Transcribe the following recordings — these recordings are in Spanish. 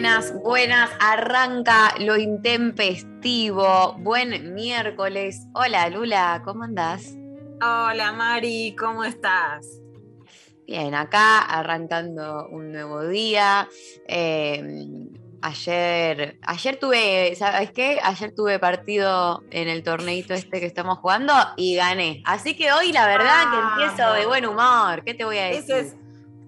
Buenas, buenas, arranca lo intempestivo. Buen miércoles. Hola Lula, ¿cómo andás? Hola Mari, ¿cómo estás? Bien, acá arrancando un nuevo día. Eh, ayer, ayer tuve, ¿sabes qué? Ayer tuve partido en el torneito este que estamos jugando y gané. Así que hoy la verdad que empiezo de buen humor. ¿Qué te voy a decir? Es,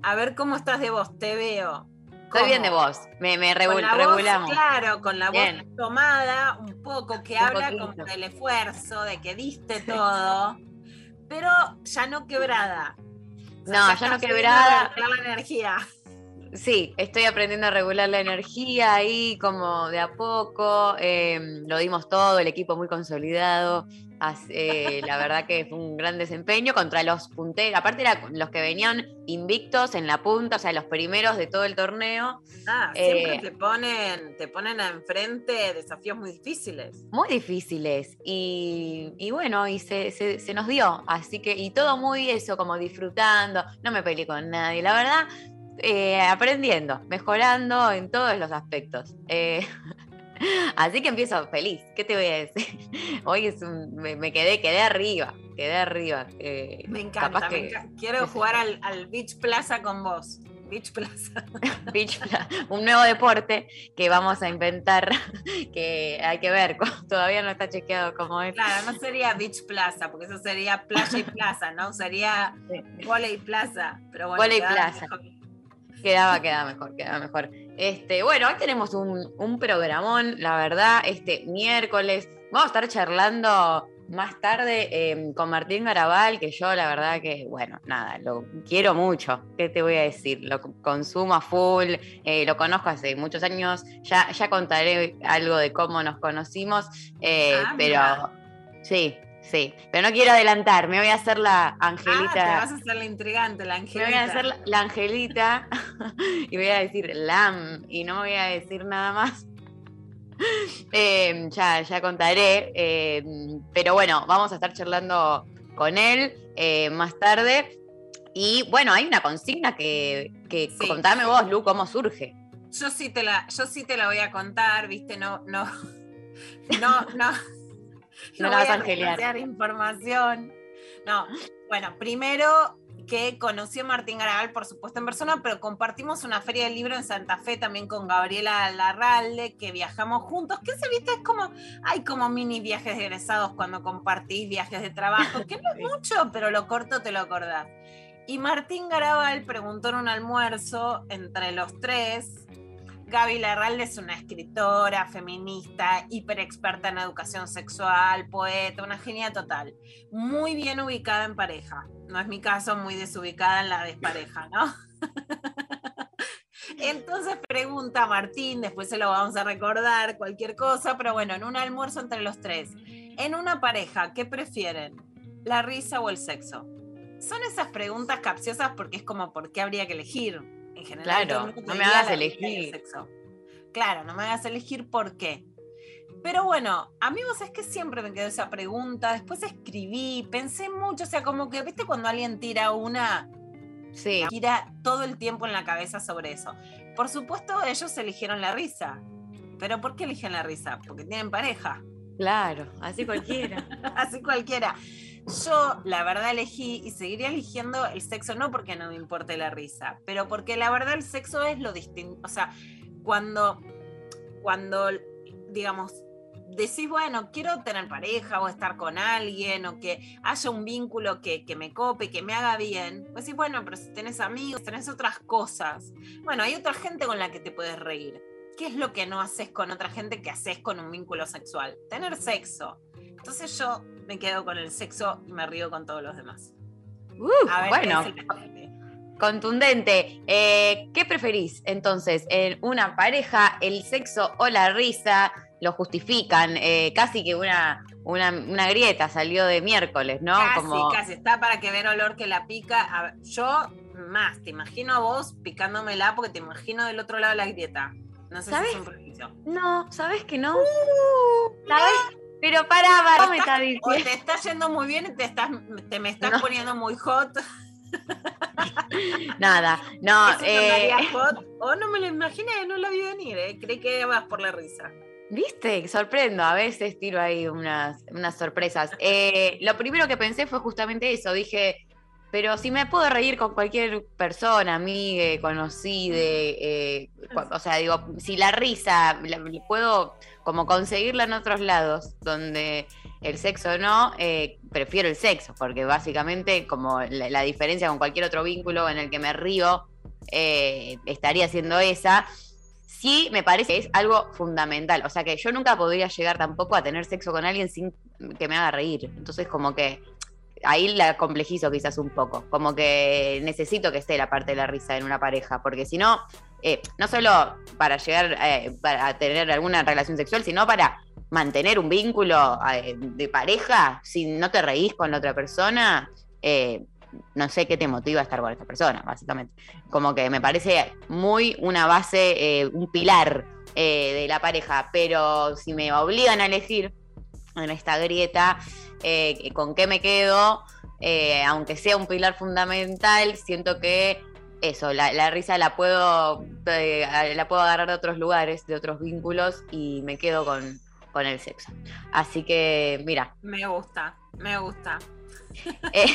a ver cómo estás de vos, te veo. Estoy bien de vos, me, me Con voz, regulamos. claro, con la Bien. voz tomada, un poco, que Un habla poquito. como del esfuerzo, de que diste todo, pero ya no quebrada. O sea, No, ya estás no quebrada. la energía. Sí, estoy aprendiendo a regular la energía ahí como de a poco. eh, lo dimos todo, el equipo muy consolidado. As- eh, la verdad que fue un gran desempeño contra los punteros. Aparte eran los que venían invictos en la punta, o sea, los primeros de todo el torneo. Ah, siempre Eh, te ponen, te ponen enfrente desafíos muy difíciles. Muy difíciles. Y, y bueno, y se, se- se nos dio. Así que, y todo muy eso, como disfrutando. No me peleé con nadie. La verdad, eh, aprendiendo, mejorando en todos los aspectos. Eh, así que empiezo feliz. ¿Qué te voy a decir? Hoy es un- me, me quedé, quedé arriba. Quedé arriba. eh, Me encanta, capaz me que- enca- quiero jugar al, al Beach Plaza con vos. Beach Plaza. Beach Pla- un nuevo deporte que vamos a inventar, que hay que ver, todavía no está chequeado cómo es. Claro, no sería Beach Plaza, porque eso sería playa y plaza, ¿no? Sería volei plaza. Pero bueno, Voley quedaba plaza. mejor. Quedaba, quedaba mejor, quedaba mejor. Este, bueno, hoy tenemos un, un programón, la verdad, este miércoles. Vamos a estar charlando más tarde eh, con Martín Garabal, que yo la verdad que, bueno, nada, lo quiero mucho. ¿Qué te voy a decir? Lo consumo a full, eh, lo conozco hace muchos años. Ya, ya contaré algo de cómo nos conocimos, eh, Ah, pero mira. sí, sí. Pero no quiero adelantar, me voy a hacer la Ah, te Angelita. vas a hacer la intrigante, la Me angelita. voy a hacer la, la angelita y voy a decir lam y no me voy a decir nada más. Eh, ya, ya contaré. eh, pero bueno, vamos a estar charlando con él eh, más tarde. Y bueno, hay una consigna que, que Sí. contame vos, Lu, cómo surge. Yo sí te la, yo sí te la voy a contar, viste, no, no, no, no. No la vas a a angelear. demasiar información. No, bueno, primero que conocí a Martín Garabal, por supuesto, en persona, pero compartimos una feria del libro en Santa Fe también con Gabriela Larralde, que viajamos juntos, que se viste, es como, hay como mini viajes de egresados cuando compartís viajes de trabajo, que no es mucho, pero lo corto te lo acordás. Y Martín Garabal preguntó en un almuerzo entre los tres. Gaby Larralde es una escritora, feminista, hiper experta en educación sexual, poeta, una genia total. Muy bien ubicada en pareja. No es mi caso, muy desubicada en la despareja, ¿no? Entonces pregunta Martín, después se lo vamos a recordar, cualquier cosa, pero bueno, en un almuerzo entre los tres. En una pareja, ¿qué prefieren? ¿La risa o el sexo? Son esas preguntas capciosas porque es como, ¿por qué habría que elegir? En general, Claro, no me hagas elegir. sexo. Claro, no me hagas elegir por qué. Pero bueno, a mí vos es que siempre me quedó esa pregunta, después escribí, pensé mucho, o sea, como que, viste, cuando alguien tira una, Sí, gira todo el tiempo en la cabeza sobre eso. Por supuesto, ellos eligieron la risa. ¿Pero por qué eligen la risa? Porque tienen pareja. claro, así cualquiera. Así cualquiera. Yo, la verdad, elegí y seguiría eligiendo el sexo, no porque no me importe la risa, pero porque la verdad el sexo es lo distinto. O sea, cuando, cuando, digamos, decís, bueno, quiero tener pareja o estar con alguien o que haya un vínculo que, que me cope, que me haga bien, pues decís, bueno, pero si tenés amigos, tenés otras cosas. Bueno, hay otra gente con la que te puedes reír. ¿Qué es lo que no haces con otra gente que haces con un vínculo sexual? Tener sexo. Entonces yo me quedo con el sexo y me río con todos los demás. Uh, A ver, bueno, contundente. Eh, ¿Qué preferís entonces? ¿En una pareja, el sexo o la risa? Lo justifican. eh, casi que una, una, una grieta salió de miércoles, ¿no? Casi, Como, casi. Está para que ver olor que la pica. Yo más, te imagino a vos picándomela porque te imagino del otro lado de la grieta. No sé ¿Sabes? si es un prejuicio. No, ¿sabes que no? ¿Sabes? Pero pará, pará, me está O diciendo. te está yendo muy bien te, estás, te me estás No. poniendo muy hot. Nada, no. Eh, hot. O no me lo imaginé, no la vi venir. Eh. Creí que vas por la risa. ¿Viste? Sorprendo, a veces tiro ahí unas, unas sorpresas. Eh, lo primero que pensé fue justamente eso, dije, pero si me puedo reír con cualquier persona, amiga, conocida, eh, o sea, digo, si la risa la puedo como conseguirla en otros lados, donde el sexo no, eh, prefiero el sexo, porque básicamente como la, diferencia con cualquier otro vínculo en el que me río, eh, estaría siendo esa sí me parece que es algo fundamental. O sea que yo nunca podría llegar tampoco a tener sexo con alguien sin que me haga reír. Entonces como que ahí la complejizo quizás un poco. Como que necesito que esté la parte de la risa en una pareja, porque si no, eh, no solo para llegar eh, para tener alguna relación sexual, sino para mantener un vínculo eh, de pareja, si no te reís con la otra persona, eh, no sé qué te motiva a estar con esta persona, básicamente. Como que me parece muy una base, un pilar de la pareja, pero si me obligan a elegir en esta grieta, con qué me quedo, aunque sea un pilar fundamental, siento que eso, la, la risa la puedo, eh, la puedo agarrar de otros lugares, de otros vínculos, y me quedo con, con el sexo. Así que, mira, Me gusta, me gusta. eh,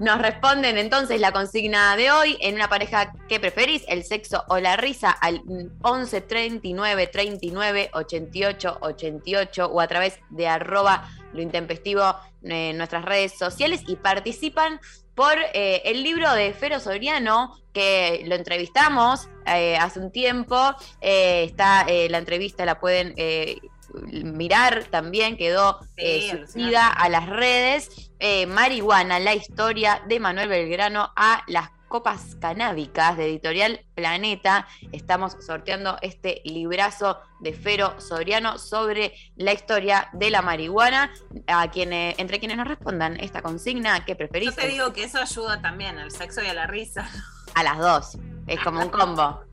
nos responden entonces la consigna de hoy en una pareja ¿qué preferís? ¿El sexo o la risa? Al 11 39 39 88 88 o a través de arroba lo intempestivo en nuestras redes sociales y participan por eh, el libro de Fero Soriano que lo entrevistamos eh, hace un tiempo. Eh, está eh, la entrevista, la pueden eh, mirar también, quedó eh, Sí, subida a las redes. Eh, Marihuana, la historia de Manuel Belgrano a las copas canábicas de Editorial Planeta. Estamos sorteando este librazo de Fero Soriano sobre la historia de la marihuana. A quienes, entre quienes nos respondan esta consigna, ¿qué preferís? Yo te digo que eso ayuda también al sexo y a la risa. A las dos. Es como un combo.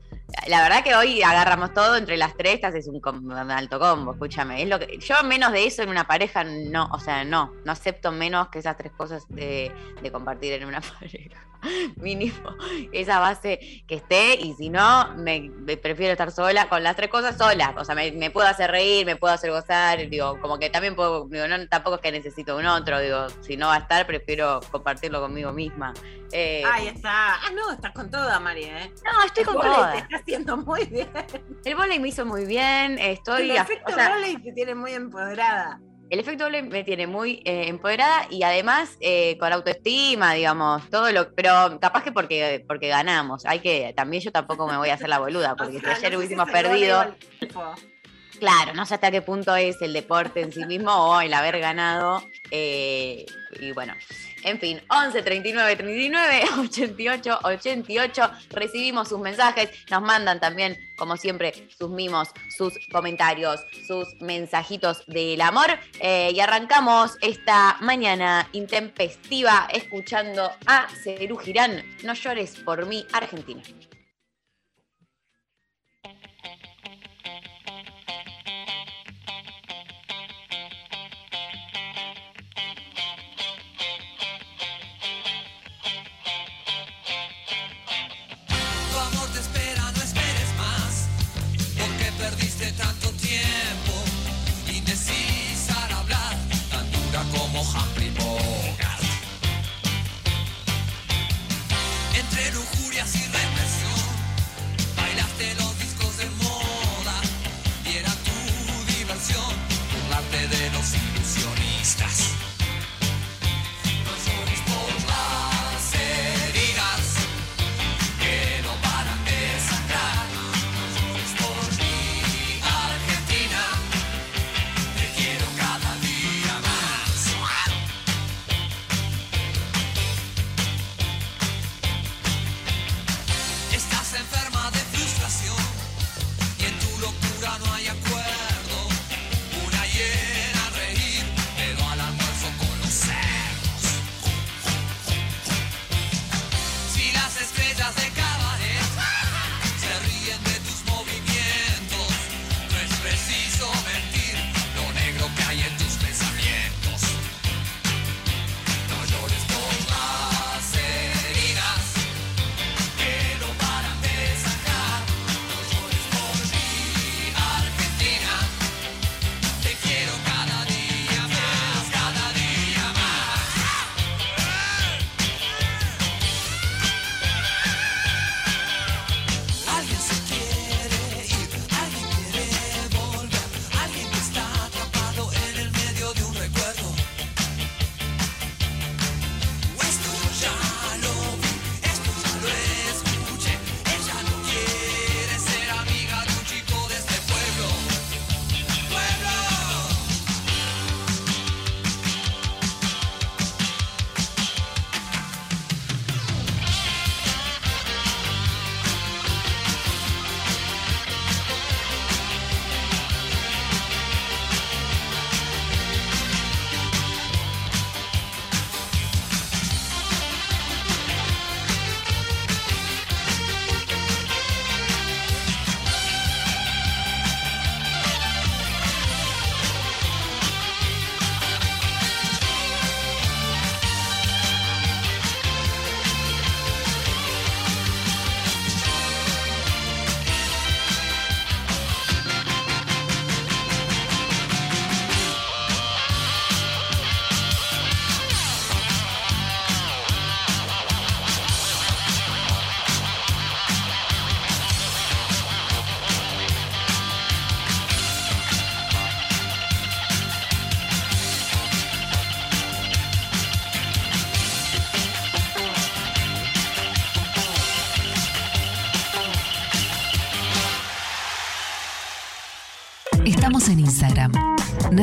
La verdad que hoy agarramos todo entre las tres, es un, un alto combo, escúchame. Es lo que, yo menos de eso en una pareja no, o sea, no, no acepto menos que esas tres cosas de, de compartir en una pareja. Mínimo, esa base que esté, y si no, me, me prefiero estar sola, con las tres cosas sola. O sea, me, me puedo hacer reír, me puedo hacer gozar, digo, como que también puedo, digo, no, tampoco es que necesito un otro, digo, si no va a estar, prefiero compartirlo conmigo misma. Eh, Ahí está. Ah, no, estás con toda, María, ¿eh? no, estoy con El todas. Te está haciendo muy bien. El volei me hizo muy bien, estoy... el a- efecto o sea, vóley te tiene muy empoderada. El efecto volei me tiene muy eh, empoderada y además eh, con autoestima, digamos, todo lo... Pero capaz que porque, porque ganamos, hay que... También yo tampoco me voy a hacer la boluda, porque O sea, si ayer no hubiésemos perdido... Claro, no sé hasta qué punto es el deporte en sí mismo o el haber ganado. eh, y bueno, en fin, 11 39 39 88 88. Recibimos sus mensajes, nos mandan también, como siempre, sus mimos, sus comentarios, sus mensajitos del amor. eh, y arrancamos esta mañana intempestiva escuchando a Cerú Girán. No llores por mí, Argentina. Como Humphrey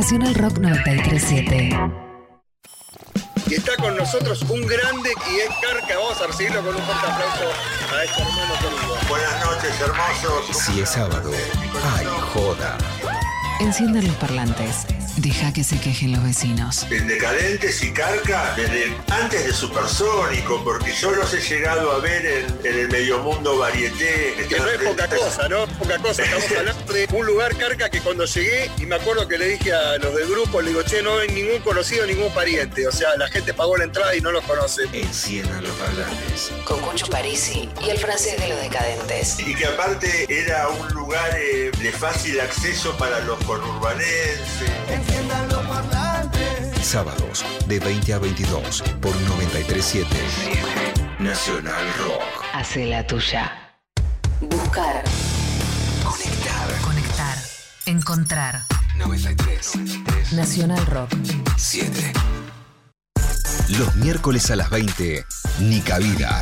Nacional Rock 937. Y está con nosotros un grande y es Carca. Vamos a recibirlo con un fuerte aplauso a este hermano querido. Buenas noches, hermosos. Si es sábado, hay joda. Enciendan los parlantes. Deja que se quejen los vecinos. En Decadentes y Carca, desde antes de Supersónico, porque yo los he llegado a ver en, en el medio mundo varieté. Que no es poca cosa, ¿no? Poca cosa. Estamos hablando de un lugar, Carca, que cuando llegué, y me acuerdo que le dije a los del grupo, le digo, che, no hay ningún conocido, ningún pariente. O sea, la gente pagó la entrada y no los conoce. Enciendan los parlantes. Con Cucho Parisi y el francés de los decadentes. Y que aparte era un lugar eh, de fácil acceso para los conurbanenses. Sábados de 20 a 22 por 937 Nacional Rock. Hace la tuya. Encontrar. 93. Nacional Rock. 7. Los miércoles a las 20, Nica Vida.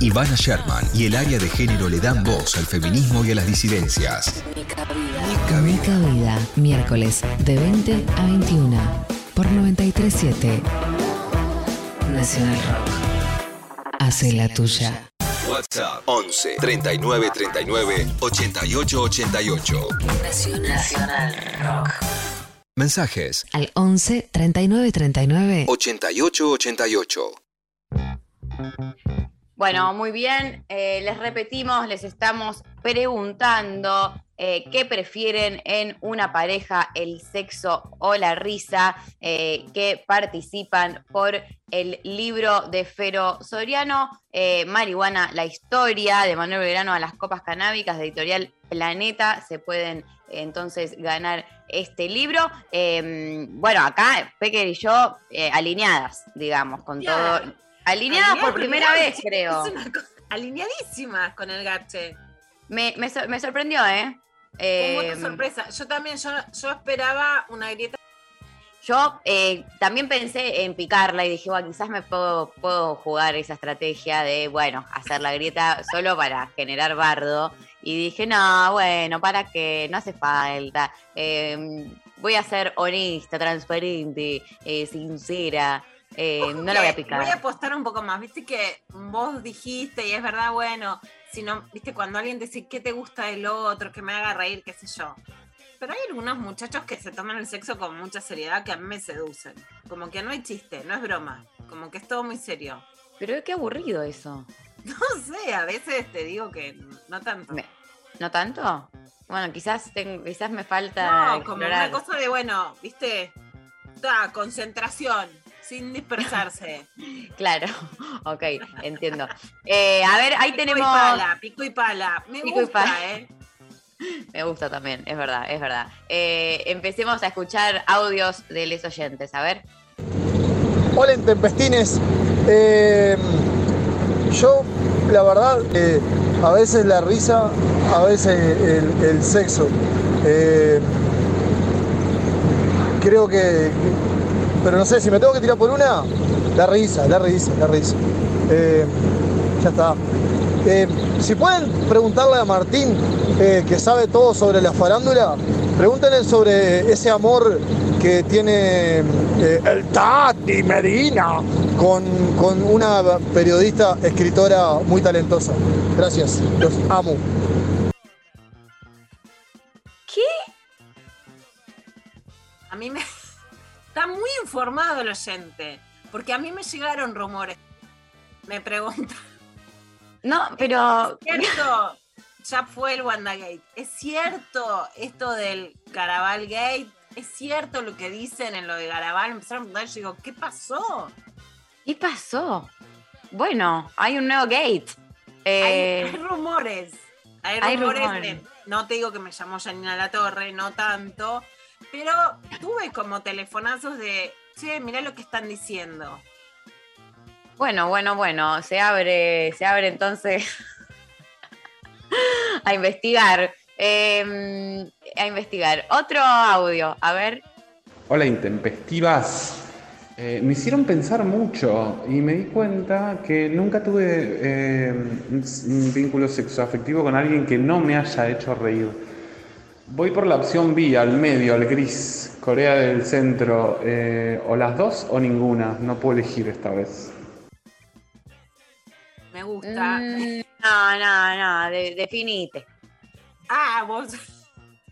Ivana Sherman y el área de género le dan voz al feminismo y a las disidencias. Nica Vida. Mica Vida. Miércoles de 20 a 21 por 937 Nacional Rock. Hace la tuya. WhatsApp 11 39 39 88 88. Nacional Rock. Mensajes Al 11 39 39 88 88. Bueno, muy bien. Eh, les repetimos, les estamos preguntando eh, qué prefieren en una pareja, el sexo o la risa, eh, que participan por el libro de Fero Soriano, eh, Marihuana, la historia de Manuel Belgrano a las copas canábicas de editorial Planeta. Se pueden entonces ganar este libro. Eh, bueno, acá Pecker y yo alineadas, digamos, con todo. Alineadas por primera vez, creo. alineadísimas con el gache. Me, me sor- me sorprendió, ¿eh? Fue Eh, sorpresa. Yo también, yo, yo esperaba una grieta. Yo eh, también pensé en picarla y dije, bueno, quizás me puedo, puedo jugar esa estrategia de, bueno, hacer la grieta solo para generar bardo. Y dije, no, bueno, para que no hace falta. Eh, voy a ser honesta, transparente, eh, sincera. eh, Ojo no la voy a picar. Voy a apostar un poco más. Viste que vos dijiste, y es verdad, bueno, si no, viste, cuando alguien dice qué te gusta del otro, que me haga reír, qué sé yo. Pero hay algunos muchachos que se toman el sexo con mucha seriedad que a mí me seducen. Como que no hay chiste, no es broma. Como que es todo muy serio. Pero qué aburrido eso. No sé, a veces te digo que no tanto. Me- ¿No tanto? Bueno, quizás, tengo- quizás me falta No, como una cosa de, bueno, viste, da, concentración, sin dispersarse. Claro, ok, entiendo. Eh, a ver, ahí Pico tenemos... y pala, pico y pala. Me Pico y gusta, pala. ¿eh? Me gusta también, es verdad, es verdad. Eh, empecemos a escuchar audios de los oyentes, a ver. Hola, Intempestines. Eh, yo, la verdad, eh, a veces la risa, a veces el, el sexo. Eh, creo que, Pero no sé, si me tengo que tirar por una, la risa, la risa, la risa. Eh, ya está. Eh, si pueden preguntarle a Martín, eh, que sabe todo sobre la farándula, pregúntenle sobre ese amor que tiene el Tati Medina con, con una periodista, escritora muy talentosa. Gracias, los amo. ¿Qué? A mí me. Está muy informado el oyente. Porque a mí me llegaron rumores. Me preguntan. No, pero... ¿Es cierto? Ya fue el WandaGate. ¿Es cierto esto del Garabal Gate? ¿Es cierto lo que dicen en lo de Garabal? Me empezaron a preguntar. Yo digo, ¿qué pasó? ¿Qué pasó? Bueno, hay un nuevo gate. Hay, Eh, hay rumores. Hay hay rumores. rumores. de- no te digo que me llamó Janina La Torre, no tanto. Pero tuve como telefonazos de, che, mirá lo que están diciendo. Bueno, bueno, bueno, se abre, se abre entonces a investigar. eh, a investigar. Otro audio, a ver. Hola, intempestivas. Eh, me hicieron pensar mucho y me di cuenta que nunca tuve eh, un, un vínculo sexoafectivo con alguien que no me haya hecho reír. Voy por la opción B, al medio, al gris, Corea del Centro. eh, o las dos o ninguna. No puedo elegir esta vez. Me gusta. Mm, no, no, no, de- definite. Ah, vos.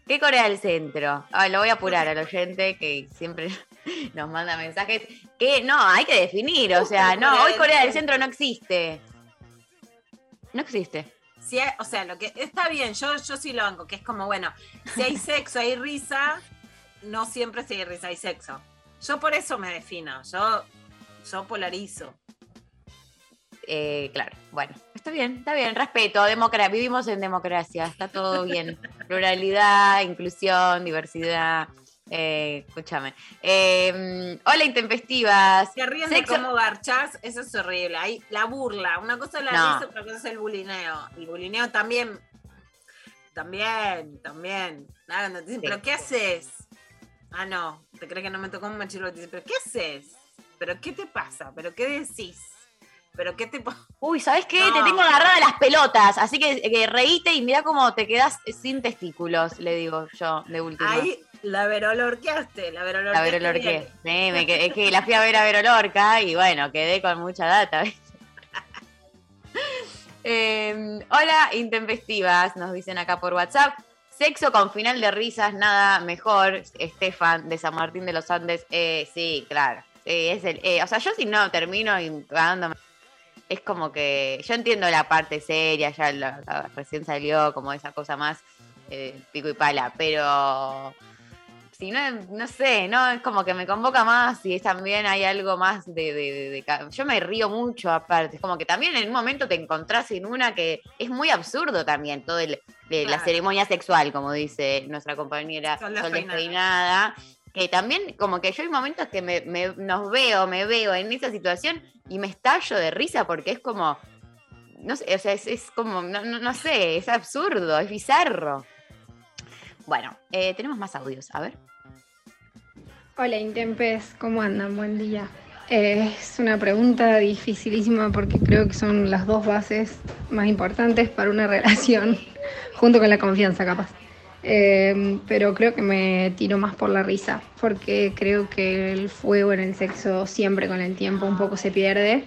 ¿Qué Corea del Centro? Ay, lo voy a apurar al oyente que siempre nos manda mensajes. Que no, hay que definir, o sea, no, Corea hoy del Corea del. Centro no existe. No existe. O sea, lo que está bien, yo, yo sí lo banco, que es como, bueno, si hay sexo, hay risa, no siempre si hay risa, hay sexo. Yo por eso me defino, yo, yo polarizo. Eh, claro, bueno, está bien, está bien, respeto, democracia, vivimos en democracia, está todo bien. Pluralidad, inclusión, diversidad. Eh, escúchame. Eh, hola, intempestivas. Se ríen Sexo- de cómo garchás, eso es horrible. Ahí, la burla, una cosa es la No. risa, otra cosa es el bulineo. El bulineo también, también, también. Nada, no te dicen, Sí. ¿pero qué haces? Ah, no, te crees que no me tocó un machilo, te dicen, ¿pero qué haces? ¿Pero qué te pasa? ¿pero qué decís? ¿Pero qué te? Uy, ¿sabes qué? No. Te tengo agarrada las pelotas, así que, que reíte y mira cómo te quedas sin testículos, le digo yo, de última. Ahí la verolorqueaste, la La verolorqueaste. Vero Lorqué. bien. Sí, me quedé- es que la fui a ver a Vero Lorca y bueno, quedé con mucha data. Eh, hola, intempestivas, nos dicen acá por WhatsApp. Sexo con final de risas, nada mejor. Estefan, de San Martín de los Andes. Eh, sí, claro. Sí, es el, eh, o sea, yo si no termino y cagándome, es como que yo entiendo la parte seria, ya la- la- recién salió como esa cosa más eh, pico y pala, pero si no, no sé, no es como que me convoca más y es también hay algo más de, de- de- de ca- Yo me río mucho aparte, es como que también en un momento te encontrás en una que es muy absurdo también, todo el, de la ceremonia sexual, como dice nuestra compañera Sol, Despeinada. Que también como que yo hay momentos que me, nos veo, me veo en esa situación y me estallo de risa porque es como... No sé, o sea, es, es como, no, no- no sé, es absurdo, es bizarro. Bueno, eh, tenemos más audios, a ver. Hola Intempes, ¿cómo andan? Buen día. Eh, es una pregunta dificilísima porque creo que son las dos bases más importantes para una relación, junto con la confianza capaz. Eh, pero creo que me tiro más por la risa, porque creo que el fuego en el sexo siempre con el tiempo un poco se pierde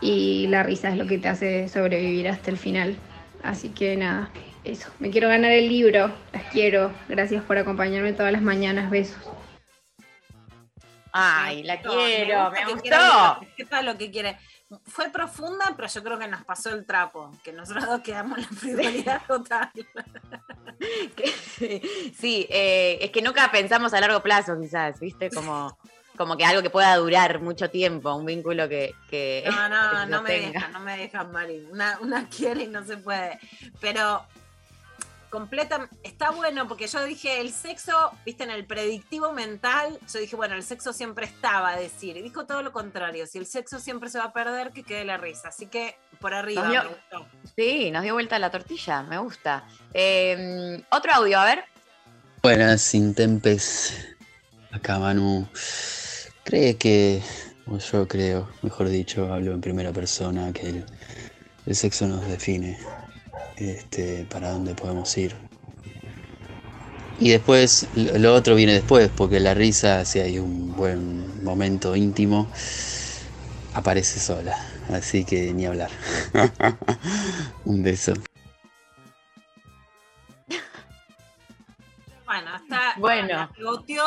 y la risa es lo que te hace sobrevivir hasta el final. Así que nada, eso. Me quiero ganar el libro, las quiero. Gracias por acompañarme todas las mañanas, besos. Ay, la quiero, me, gustó. sepa lo que quiere. Fue profunda, pero yo creo que nos pasó el trapo, que nosotros dos quedamos en la frivolidad total. Que- sí, eh, es que nunca pensamos a largo plazo, quizás, ¿viste? Como, como que algo que pueda durar mucho tiempo, un vínculo que. que No, que no, no me dejan, no me dejan, Mari. Una, una quiere y no se puede. Pero completa, está bueno porque yo dije, el sexo, viste, en el predictivo mental, yo dije, bueno, el sexo siempre estaba a decir. Y dijo todo lo contrario, si el sexo siempre se va a perder, que quede la risa. Así que por arriba, Nos dio- me gustó. Sí, nos dio vuelta la tortilla, me gusta. Eh, otro audio, a ver. Buenas, Intempes. Acá Manu. Cree que, o yo creo, mejor dicho, hablo en primera persona, que el, el sexo nos define este, para dónde podemos ir. Y después, lo otro viene después, porque la risa, si hay un buen momento íntimo, aparece sola. Así que ni hablar. un beso. Bueno, está. Bueno. pivoteó,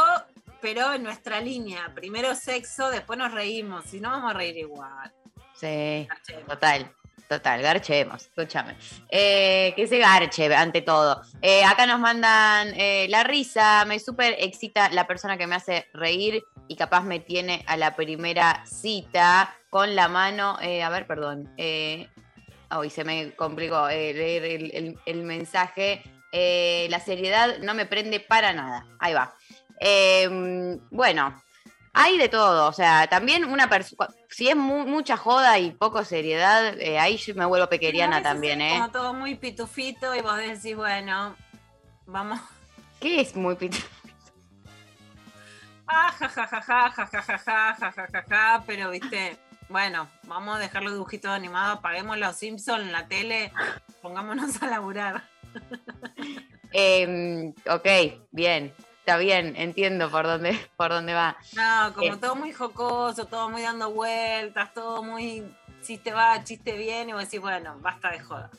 pero en nuestra línea. Primero sexo, después nos reímos. Si no, vamos a reír igual. Sí, total, total, garchemos, escúchame. Eh, que se garche ante todo. Eh, acá nos mandan eh, la risa, me súper excita la persona que me hace reír y capaz me tiene a la primera cita con la mano, eh, a ver, perdón, hoy se me complicó leer el, el- mensaje. La seriedad no me prende para nada. Ahí va. Eh, bueno, hay de todo. O sea, también una persona. Si es mu- mucha joda y poco seriedad, eh, ahí yo me vuelvo pequeriana también, es ¿eh? Como todo muy pitufito y vos decís, bueno, vamos. ¿Qué es muy pit- Ah, ja, ja, ja, ja, ja, ja, ja, ja, ja, ja, ja, ja, pero viste, bueno, vamos a dejar los dibujitos animados, apaguemos los Simpsons en la tele, pongámonos a laburar. Em, ok, bien. Está bien, entiendo por dónde, por dónde va. No, como Eh. todo muy jocoso, todo muy dando vueltas, todo muy chiste va, chiste viene, y vos decís, bueno, basta de joda.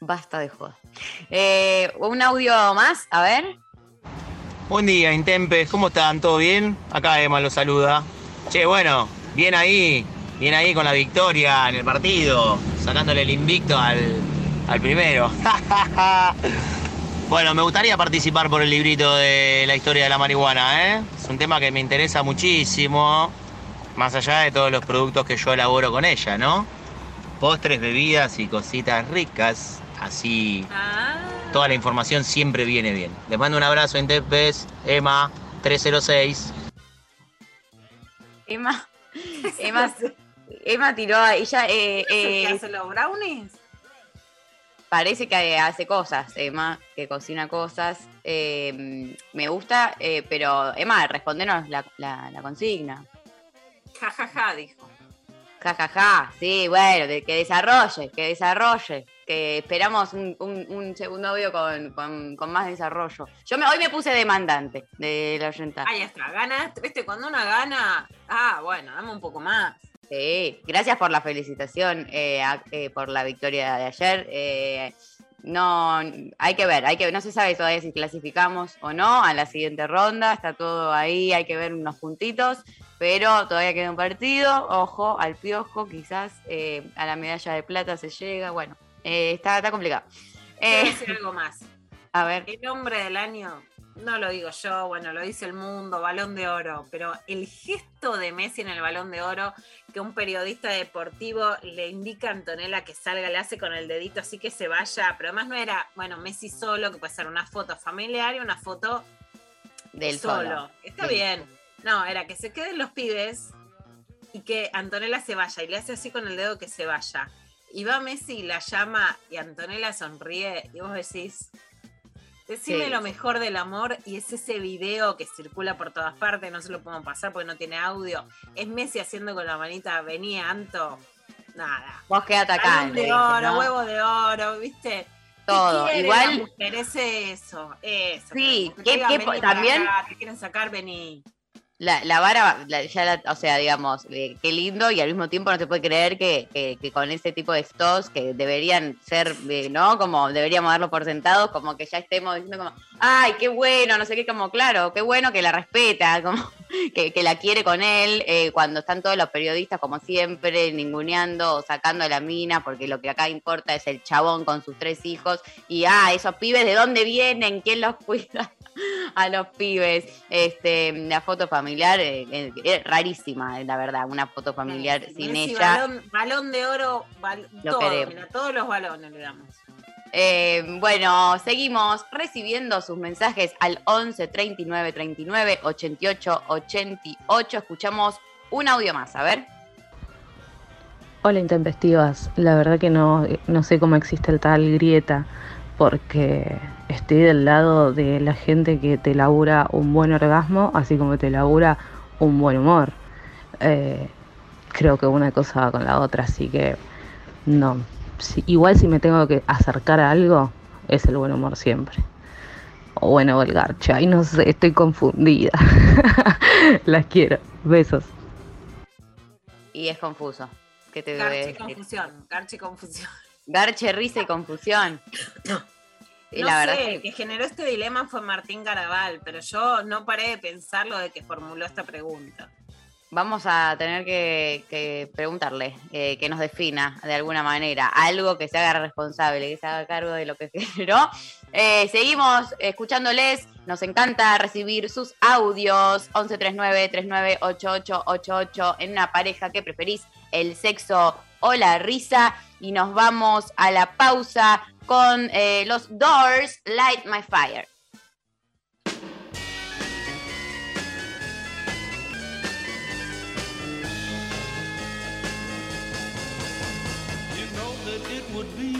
Basta de joda. Eh, un audio más, a ver. Buen día, Intempes, ¿cómo están? ¿Todo bien? Acá Emma los saluda. Che, bueno, bien ahí, bien ahí con la victoria en el partido, sacándole el invicto al, al primero. bueno, me gustaría participar por el librito de la historia de la marihuana, ¿eh? Es un tema que me interesa muchísimo, más allá de todos los productos que yo elaboro con ella, ¿no? Postres, bebidas y cositas ricas, así Toda la información siempre viene bien. Les mando un abrazo en Tepes, Emma 306. Emma, Emma, Emma tiró a ella. Eh, ¿Qué eh, hace los brownies? Parece que hace cosas, Emma, que cocina cosas. Eh, me gusta, eh, pero Emma, respondenos la, la- la consigna. Ja, ja, ja, dijo. Ja, ja, ja. Sí, bueno, de- que desarrolle, que desarrolle. Que esperamos un, un- un segundo audio con, con- con más desarrollo. Yo me, hoy me puse demandante de la oyenta. Ahí está, ganaste, viste, cuando una gana, ah, bueno, dame un poco más. Sí, gracias por la felicitación, eh, a- eh, por la victoria de ayer. Eh, no, hay que ver, hay que no se sabe todavía si clasificamos o no a la siguiente ronda, está todo ahí, hay que ver unos puntitos, pero todavía queda un partido, ojo al piojo, quizás eh, a la medalla de plata se llega, bueno, eh, está, está complicado. Decir algo más. a ver, El hombre del año, no lo digo yo, bueno, lo dice el mundo, balón de oro, pero el gesto de Messi en el balón de oro, que un periodista deportivo le indica a Antonella que salga, le hace con el dedito así que se vaya, pero además no era, bueno, Messi solo, que puede ser una foto familiar y una foto del solo. solo. Está Sí. bien. No, era que se queden los pibes y que Antonella se vaya y le hace así con el dedo que se vaya. Y va Messi y la llama y Antonella sonríe y vos decís, decime Sí. lo mejor del amor y es ese video que circula por todas partes, no se lo podemos pasar porque no tiene audio. Es Messi haciendo con la manita, venía Anto, nada. Vos quedate acá. Le de oro, ¿no? huevo de oro, ¿viste? ¿Qué Todo. Igual- la mujer? Es eso, eso. Sí, ¿qué- qué- "Vení para también- acá, te quieren sacar, vení. La, la vara, la- ya la- o sea, digamos, qué lindo y al mismo tiempo no se puede creer que, que- que con ese tipo de stocks que deberían ser, eh, ¿no? Como deberíamos darlo por sentados, como que ya estemos diciendo como, ay, qué bueno, no sé qué, como, claro, qué bueno que la respeta, como que, que la quiere con él, eh, cuando están todos los periodistas, como siempre, ninguneando o sacando a la mina, porque lo que acá importa es el chabón con sus tres hijos, y, ah, esos pibes, ¿de dónde vienen? ¿Quién los cuida? a los pibes. Este, la foto familiar eh, eh, rarísima, eh, la verdad, una foto familiar sin Messi, ella. Balón, balón de oro, bal- Lo todo, mira, todos los balones le damos. Eh, bueno, seguimos recibiendo sus mensajes al 11 39 39 88 88. Escuchamos un audio más, a ver. Hola intempestivas, la verdad que no, no sé cómo existe el tal grieta, porque estoy del lado de la gente que te labura un buen orgasmo, así como te labura un buen humor. Eh, creo que una cosa va con la otra, así que no. Si- igual si me tengo que acercar a algo, es el buen humor siempre. O bueno, o el garcha, y no sé, estoy confundida. Las quiero. Besos. Y es confuso. ¿Qué te Garche confusión, garche confusión. Garche, risa y confusión. Y no la sé, verdad el que generó este dilema fue Martín Garabal, pero yo no paré de pensarlo de que formuló esta pregunta. Vamos a tener que, preguntarle, eh, que nos defina de alguna manera, algo que se haga responsable, que se haga cargo de lo que generó. Eh, seguimos escuchándoles, nos encanta recibir sus audios, 1139-398888, en una pareja que preferís, el sexo o la risa, y nos vamos a la pausa con eh, los Doors, Light My Fire.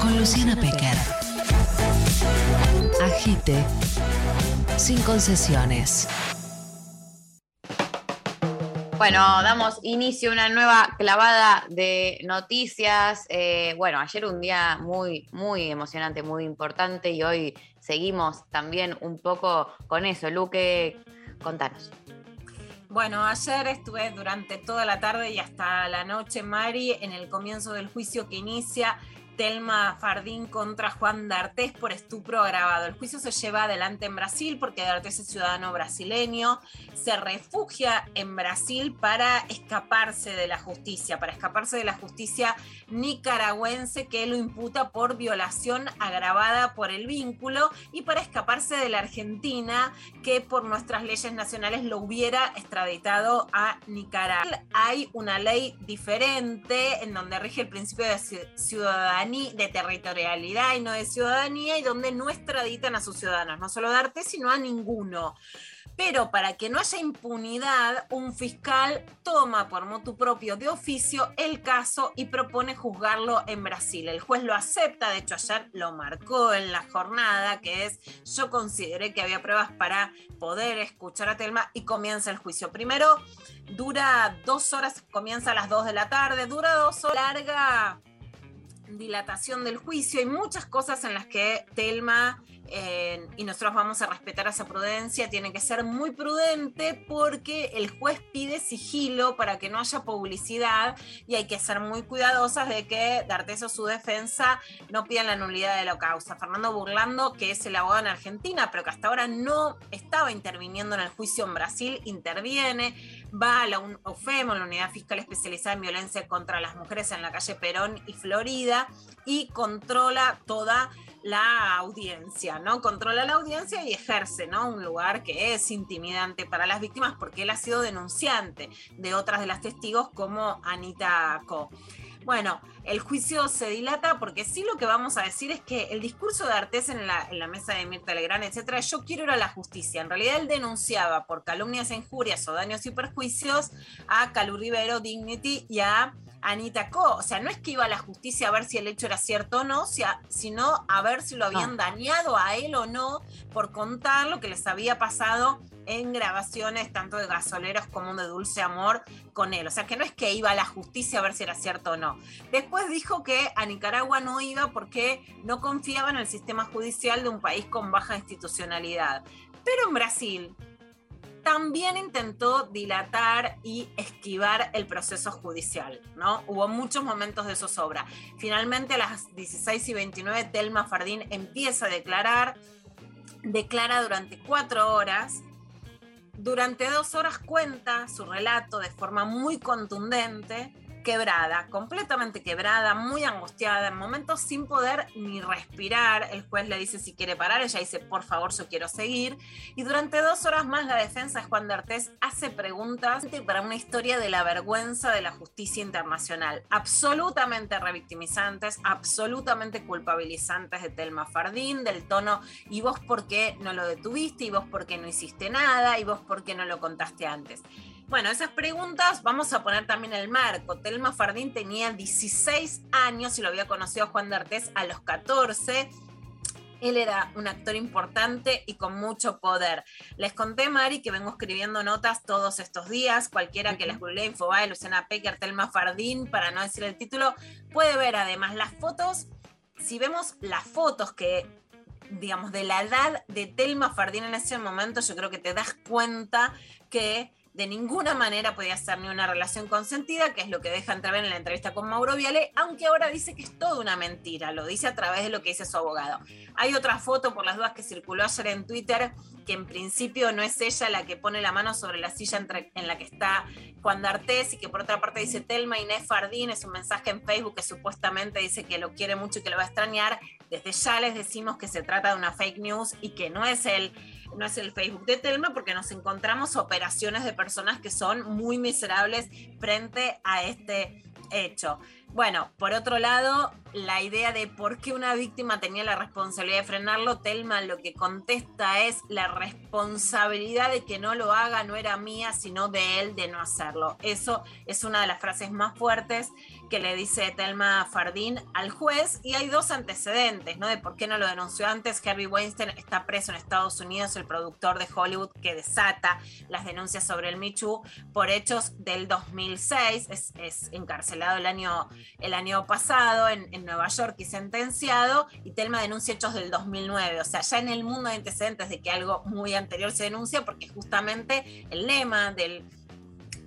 con Luciana Pecker. Agite. Sin concesiones. Bueno, damos inicio a una nueva clavada de noticias. Eh, bueno, ayer un día muy, muy emocionante, muy importante y hoy seguimos también un poco con eso. Luque, contanos. Bueno, ayer estuve durante toda la tarde y hasta la noche, Mari, en el comienzo del juicio que inicia Telma Fardín contra Juan D'Artés por estupro agravado. El juicio se lleva adelante en Brasil porque D'Artés es ciudadano brasileño, se refugia en Brasil para escaparse de la justicia, para escaparse de la justicia nicaragüense que lo imputa por violación agravada por el vínculo y para escaparse de la Argentina que por nuestras leyes nacionales lo hubiera extraditado a Nicaragua. Hay una ley diferente en donde rige el principio de ci- ciudadanía, de territorialidad y no de ciudadanía y donde no extraditan a sus ciudadanos, no solo D'Artés, sino a ninguno. Pero para que no haya impunidad, un fiscal toma por motu propio de oficio el caso y propone juzgarlo en Brasil. El juez lo acepta, de hecho ayer lo marcó en la jornada, que es yo consideré que había pruebas para poder escuchar a Telma y comienza el juicio. Primero dura dos horas, comienza a las dos de la tarde, dura dos horas, larga dilatación del juicio. Hay muchas cosas en las que Telma, y nosotros vamos a respetar esa prudencia, tiene que ser muy prudente porque el juez pide sigilo para que no haya publicidad y hay que ser muy cuidadosas de que D'Artes o su defensa no pidan la nulidad de la causa. Fernando Burlando, que es el abogado en Argentina, pero que hasta ahora no estaba interviniendo en el juicio en Brasil, interviene, va a la UN- OFEM, la Unidad Fiscal Especializada en Violencia contra las Mujeres en la calle Perón y Florida, y controla toda la audiencia, ¿no? Controla la audiencia y ejerce, ¿no? Un lugar que es intimidante para las víctimas porque él ha sido denunciante de otras de las testigos como Anita Co. Bueno, el juicio se dilata porque sí lo que vamos a decir es que el discurso de Artés en la, mesa de Mirta Legrand, etcétera, yo quiero ir a la justicia. En realidad él denunciaba por calumnias, injurias o daños y perjuicios a Calu Rivero, Dignity y a Anita Co. O sea, no es que iba a la justicia a ver si el hecho era cierto o no, sino a ver si lo habían dañado a él o no por contar lo que les había pasado en grabaciones tanto de gasoleros como de Dulce Amor con él. O sea, que no es que iba a la justicia a ver si era cierto o no. Después dijo que a Nicaragua no iba porque no confiaba en el sistema judicial de un país con baja institucionalidad. Pero en Brasil también intentó dilatar y esquivar el proceso judicial, ¿no? Hubo muchos momentos de zozobra. Finalmente a las 16 y 29 Telma Fardín empieza a declarar, declara durante cuatro horas durante dos horas cuenta su relato de forma muy contundente, quebrada, completamente quebrada, muy angustiada, en momentos sin poder ni respirar. El juez le dice si quiere parar, ella dice, por favor, yo quiero seguir. Y durante dos horas más la defensa de Juan de Artés hace preguntas para una historia de la vergüenza de la justicia internacional, absolutamente revictimizantes, absolutamente culpabilizantes de Telma Fardín, del tono, y vos por qué no lo detuviste, y vos por qué no hiciste nada, y vos por qué no lo contaste antes. Bueno, esas preguntas vamos a poner también el marco. Telma Fardín tenía 16 años y lo había conocido a Juan de Artés a los 14. Él era un actor importante y con mucho poder. Les conté, Mari, que vengo escribiendo notas todos estos días. Cualquiera que las googlee, Infobae, Luciana Pecker, Telma Fardín, para no decir el título, puede ver además las fotos. Si vemos las fotos que, digamos, de la edad de Telma Fardín en ese momento, yo creo que te das cuenta que de ninguna manera podía ser ni una relación consentida, que es lo que deja entrever en la entrevista con Mauro Viale, aunque ahora dice que es toda una mentira, lo dice a través de lo que dice su abogado. Hay otra foto, por las dudas, que circuló ayer en Twitter, que en principio no es ella la que pone la mano sobre la silla en la que está Juan D'Artés y que por otra parte dice Telma Inés Fardín, es un mensaje en Facebook que supuestamente dice que lo quiere mucho y que lo va a extrañar. Desde ya les decimos que se trata de una fake news y que no es el no es el Facebook de Telma porque nos encontramos operaciones de personas que son muy miserables frente a este hecho. Bueno, por otro lado, la idea de por qué una víctima tenía la responsabilidad de frenarlo, Telma lo que contesta es la responsabilidad de que no lo haga no era mía, sino de él de no hacerlo. Eso es una de las frases más fuertes que le dice Telma Fardín al juez y hay dos antecedentes, ¿no? De por qué no lo denunció antes. Harvey Weinstein está preso en Estados Unidos, el productor de Hollywood que desata las denuncias sobre el Michu por hechos del 2006, es, encarcelado el año, el año pasado en, en Nueva York y sentenciado y Telma denuncia hechos del 2009, o sea, ya en el mundo hay antecedentes de que algo muy anterior se denuncia porque justamente el lema del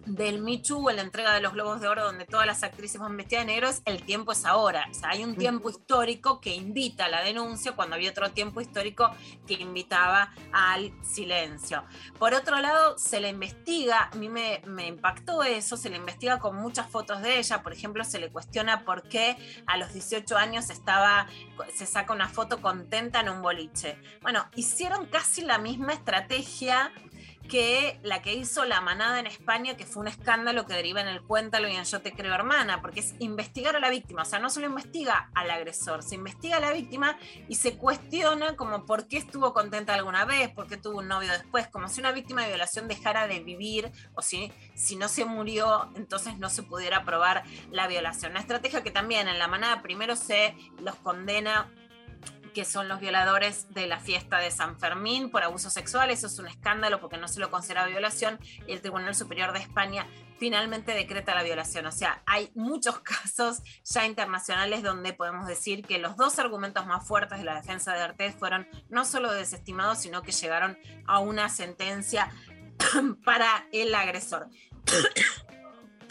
del Michu en la entrega de los Globos de Oro, donde todas las actrices van vestidas de negro, es el tiempo es ahora. O sea, hay un tiempo histórico que invita a la denuncia cuando había otro tiempo histórico que invitaba al silencio. Por otro lado, se le investiga, a mí me, me impactó eso, se le investiga con muchas fotos de ella. Por ejemplo, se le cuestiona por qué a los 18 años estaba, se saca una foto contenta en un boliche. Bueno, hicieron casi la misma estrategia que la que hizo la manada en España, que fue un escándalo que deriva en el cuéntalo y en Yo te creo hermana, porque es investigar a la víctima, o sea, no solo investiga al agresor, se investiga a la víctima y se cuestiona como por qué estuvo contenta alguna vez, por qué tuvo un novio después, como si una víctima de violación dejara de vivir o si, si no se murió, entonces no se pudiera probar la violación. Una estrategia que también en la manada primero se los condena que son los violadores de la fiesta de San Fermín por abuso sexual. Eso es un escándalo porque no se lo considera violación y el Tribunal Superior de España finalmente decreta la violación. O sea, hay muchos casos ya internacionales donde podemos decir que los dos argumentos más fuertes de la defensa de Artés fueron no solo desestimados, sino que llegaron a una sentencia para el agresor.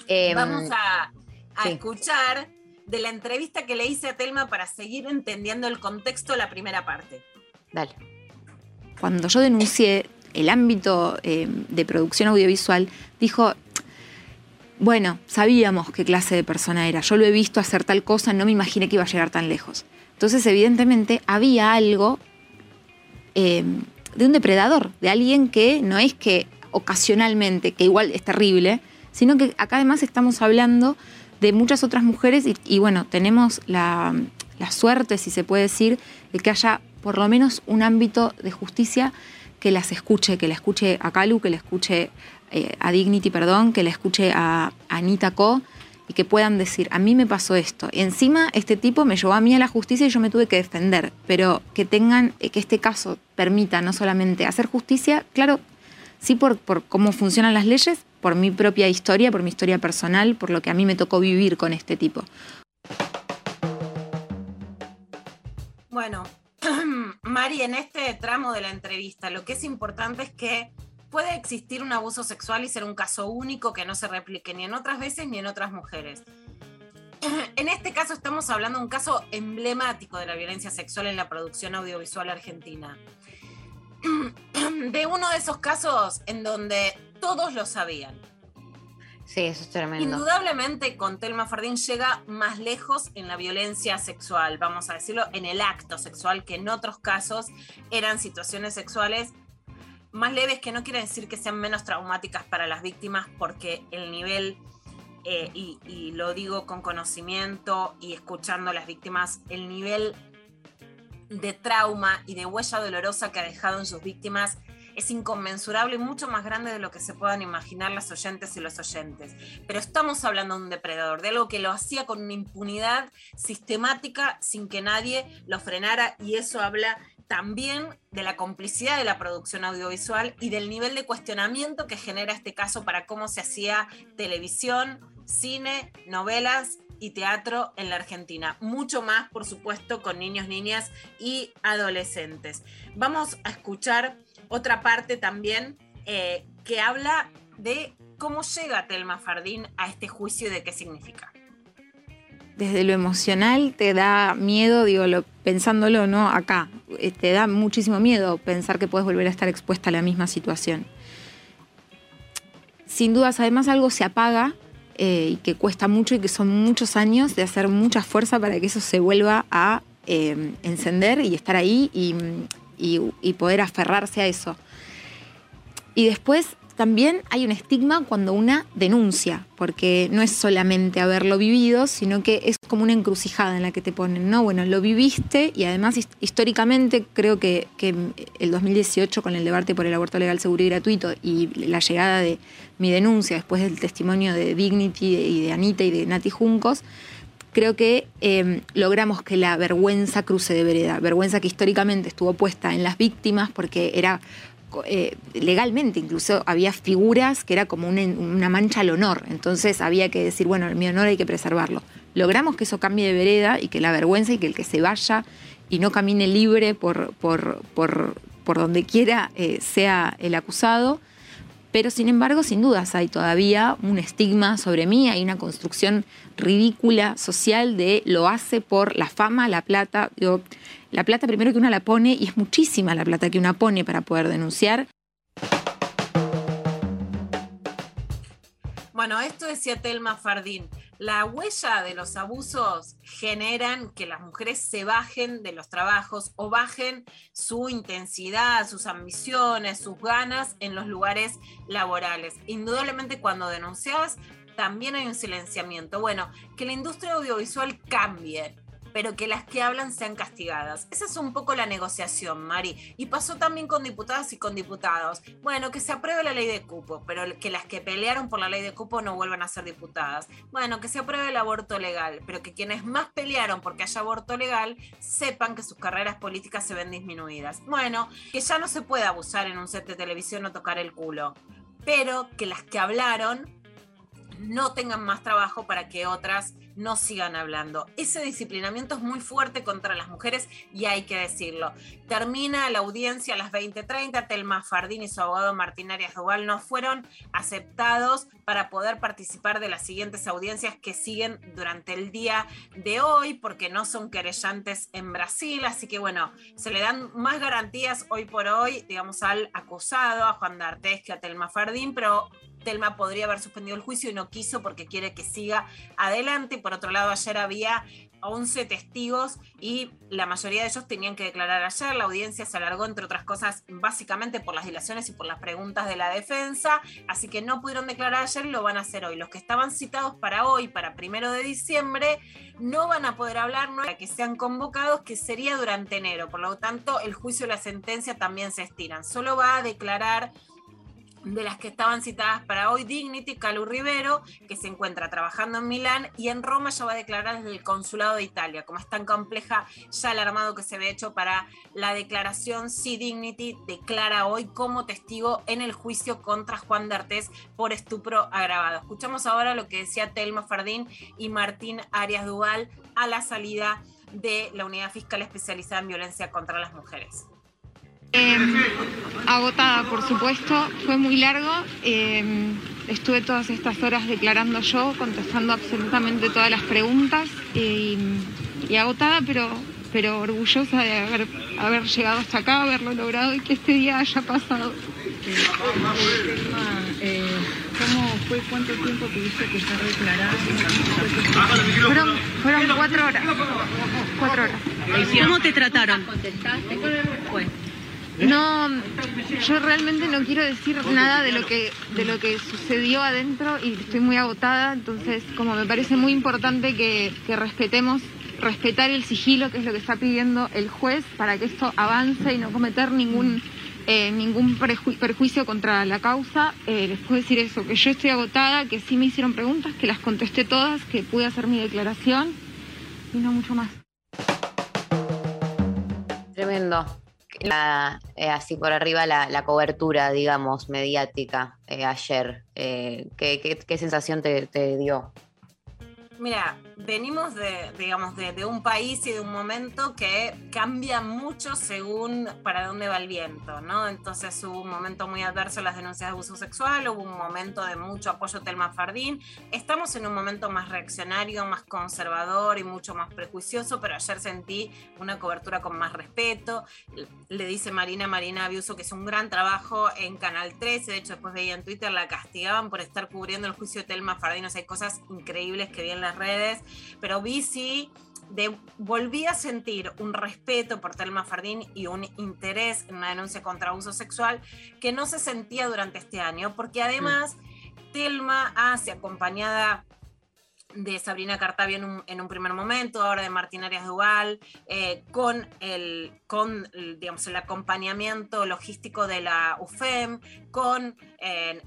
Em, Vamos a, a sí. escuchar de la entrevista que le hice a Telma para seguir entendiendo el contexto de la primera parte. Dale. Cuando yo denuncié el ámbito eh, de producción audiovisual, dijo, bueno, sabíamos qué clase de persona era, yo lo he visto hacer tal cosa, no me imaginé que iba a llegar tan lejos. Entonces, evidentemente, había algo eh, de un depredador, de alguien que no es que ocasionalmente, que igual es terrible, sino que acá además estamos hablando de muchas otras mujeres y, bueno, tenemos la, la suerte, si se puede decir, de que haya por lo menos un ámbito de justicia que las escuche, que la escuche a Calu, que la escuche eh, a Dignity, perdón, que la escuche a, a Anita Co y que puedan decir, a mí me pasó esto. Y encima este tipo me llevó a mí a la justicia y yo me tuve que defender, pero que tengan, eh, que este caso permita no solamente hacer justicia, claro, sí por, por cómo funcionan las leyes, por mi propia historia, por mi historia personal, por lo que a mí me tocó vivir con este tipo. Bueno, Mari, en este tramo de la entrevista, lo que es importante es que puede existir un abuso sexual y ser un caso único que no se replique ni en otras veces ni en otras mujeres. En este caso estamos hablando de un caso emblemático de la violencia sexual en la producción audiovisual argentina. De uno de esos casos en donde todos lo sabían. Sí, eso es tremendo. Indudablemente con Telma Fardín llega más lejos en la violencia sexual, vamos a decirlo, en el acto sexual, que en otros casos eran situaciones sexuales más leves, que no quiere decir que sean menos traumáticas para las víctimas, porque el nivel, eh, y, y lo digo con conocimiento y escuchando a las víctimas, el nivel de trauma y de huella dolorosa que ha dejado en sus víctimas es inconmensurable y mucho más grande de lo que se puedan imaginar las oyentes y los oyentes. Pero estamos hablando de un depredador, de algo que lo hacía con una impunidad sistemática sin que nadie lo frenara y eso habla también de la complicidad de la producción audiovisual y del nivel de cuestionamiento que genera este caso para cómo se hacía televisión, cine, novelas y teatro en la Argentina. Mucho más, por supuesto, con niños, niñas y adolescentes. Vamos a escuchar otra parte también eh, que habla de cómo llega Telma Fardín a este juicio y de qué significa. desde lo emocional te da miedo, digo, lo, pensándolo, ¿no? Acá, eh, te da muchísimo miedo pensar que puedes volver a estar expuesta a la misma situación. Sin dudas, además algo se apaga eh, y que cuesta mucho y que son muchos años de hacer mucha fuerza para que eso se vuelva a eh, encender y estar ahí y, y- y poder aferrarse a eso. Y después también hay un estigma cuando una denuncia, porque no es solamente haberlo vivido, sino que es como una encrucijada en la que te ponen, ¿no? Bueno, lo viviste y además his- históricamente creo que, que el 2018 con el debate por el aborto legal, seguro y gratuito y la llegada de mi denuncia después del testimonio de Dignity y de Anita y de Nati Juncos, creo que eh, logramos que la vergüenza cruce de vereda, vergüenza que históricamente estuvo puesta en las víctimas porque era eh, legalmente incluso había figuras que era como una, mancha al honor, entonces había que decir, bueno, mi honor hay que preservarlo. Logramos que eso cambie de vereda y que la vergüenza y que el que se vaya y no camine libre por, por, por, por donde quiera eh, sea el acusado. Pero sin embargo, sin dudas, hay todavía un estigma sobre mí, hay una construcción ridícula social de lo hace por la fama, la plata. La plata primero que uno la pone, y es muchísima la plata que una pone para poder denunciar. Bueno, esto decía Telma Fardín. La huella de los abusos generan que las mujeres se bajen de los trabajos o bajen su intensidad, sus ambiciones, sus ganas en los lugares laborales. Indudablemente cuando denuncias también hay un silenciamiento. Bueno, que la industria audiovisual cambie, pero que las que hablan sean castigadas. Esa es un poco la negociación, Mari. Y pasó también con diputadas y con diputados. Bueno, que se apruebe la ley de cupo, pero que las que pelearon por la ley de cupo no vuelvan a ser diputadas. Bueno, que se apruebe el aborto legal, pero que quienes más pelearon porque haya aborto legal sepan que sus carreras políticas se ven disminuidas. Bueno, que ya no se puede abusar en un set de televisión o tocar el culo, pero que las que hablaron no tengan más trabajo para que otras no sigan hablando. Ese disciplinamiento es muy fuerte contra las mujeres y hay que decirlo. Termina la audiencia a las 20:30. Telma Fardín y su abogado Martín Arias Duval no fueron aceptados para poder participar de las siguientes audiencias que siguen durante el día de hoy porque no son querellantes en Brasil. Así que bueno, se le dan más garantías hoy por hoy, digamos, al acusado, a Juan D'Artés que a Telma Fardín, pero Telma podría haber suspendido el juicio y no quiso porque quiere que siga adelante. Por otro lado, ayer había 11 testigos y la mayoría de ellos tenían que declarar ayer. La audiencia se alargó, entre otras cosas, básicamente por las dilaciones y por las preguntas de la defensa. Así que no pudieron declarar ayer lo van a hacer hoy. Los que estaban citados para hoy, para primero de diciembre, no van a poder hablar, no para que sean convocados, que sería durante enero. Por lo tanto, el juicio y la sentencia también se estiran. Solo va a declarar de las que estaban citadas para hoy, Dignity, Calu Rivero, que se encuentra trabajando en Milán, y en Roma ya va a declarar desde el Consulado de Italia. Como es tan compleja ya el armado que se había hecho para la declaración, sí Dignity declara hoy como testigo en el juicio contra Juan D'Artés por estupro agravado. Escuchamos ahora lo que decía Telma Fardín y Martín Arias Duval a la salida de la Unidad Fiscal Especializada en Violencia contra las Mujeres. Eh, agotada, por supuesto, fue muy largo. eh, estuve todas estas horas declarando yo, contestando absolutamente todas las preguntas eh, y, y agotada, pero, pero orgullosa de haber, haber llegado hasta acá, haberlo logrado y que este día haya pasado. ¿Cómo fue? ¿Cuánto tiempo tuviste que estar declarando? Fueron, fueron cuatro horas. Cuatro horas. ¿Cómo te trataron? No, yo realmente no quiero decir nada de lo que de lo que sucedió adentro y estoy muy agotada, entonces como me parece muy importante que, que respetemos respetar el sigilo, que es lo que está pidiendo el juez, para que esto avance y no cometer ningún eh, ningún perju- perjuicio contra la causa. Eh, les puedo decir eso, que yo estoy agotada, que sí me hicieron preguntas, que las contesté todas, que pude hacer mi declaración y no mucho más. Tremendo. La- eh, así por arriba la, la cobertura, digamos, mediática eh, ayer. Eh, ¿qué, qué, sensación te, te dio? Mira, venimos de, digamos, de, un país y de un momento que cambia mucho según para dónde va el viento, ¿no? Entonces hubo un momento muy adverso en las denuncias de abuso sexual, hubo un momento de mucho apoyo a Telma Fardín. Estamos en un momento más reaccionario, más conservador y mucho más prejuicioso, pero ayer sentí una cobertura con más respeto. Le dice Marina Marina Abiuso que es un gran trabajo en Canal 13, de hecho después veía en Twitter la castigaban por estar cubriendo el juicio de Telma Fardín, o hay cosas increíbles que vi en las redes, pero vi sí de, volví a sentir un respeto por Telma Fardín y un interés en una denuncia contra abuso sexual que no se sentía durante este año, porque además Telma hace acompañada de Sabrina Cartavia en un, en un primer momento, ahora de Martín Arias Duval, eh, con, el, con digamos, el acompañamiento logístico de la UFEM, con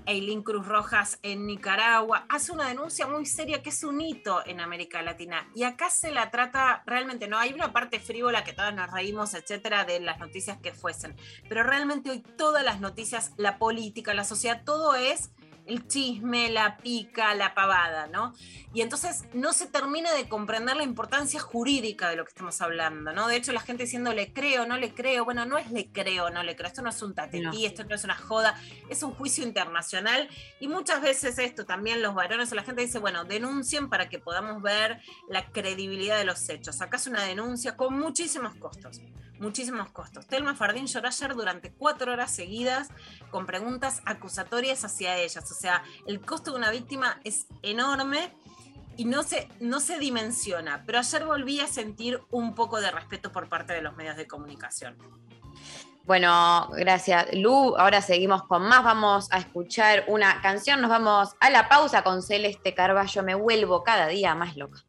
Eileen Cruz Rojas en Nicaragua. Hace una denuncia muy seria que es un hito en América Latina. Y acá se la trata realmente, no hay una parte frívola que todos nos reímos, etcétera, de las noticias que fuesen. Pero realmente hoy todas las noticias, la política, la sociedad, todo es el chisme, la pica, la pavada, ¿no? Y entonces no se termina de comprender la importancia jurídica de lo que estamos hablando, ¿no? De hecho, la gente diciendo le creo, no le creo, bueno, no es le creo, no le creo, esto no es un tatetí, No. esto no es una joda, es un juicio internacional y muchas veces esto también los varones o la gente dice, bueno, denuncien para que podamos ver la credibilidad de los hechos. Acá es una denuncia con muchísimos costos muchísimos costos. Telma Fardín lloró ayer durante cuatro horas seguidas con preguntas acusatorias hacia ellas. O sea, el costo de una víctima es enorme y no se, no se dimensiona. Pero ayer volví a sentir un poco de respeto por parte de los medios de comunicación. Bueno, gracias Lu. Ahora seguimos con más. Vamos a escuchar una canción. Nos vamos a la pausa con Celeste Carballo. Me vuelvo cada día más loca.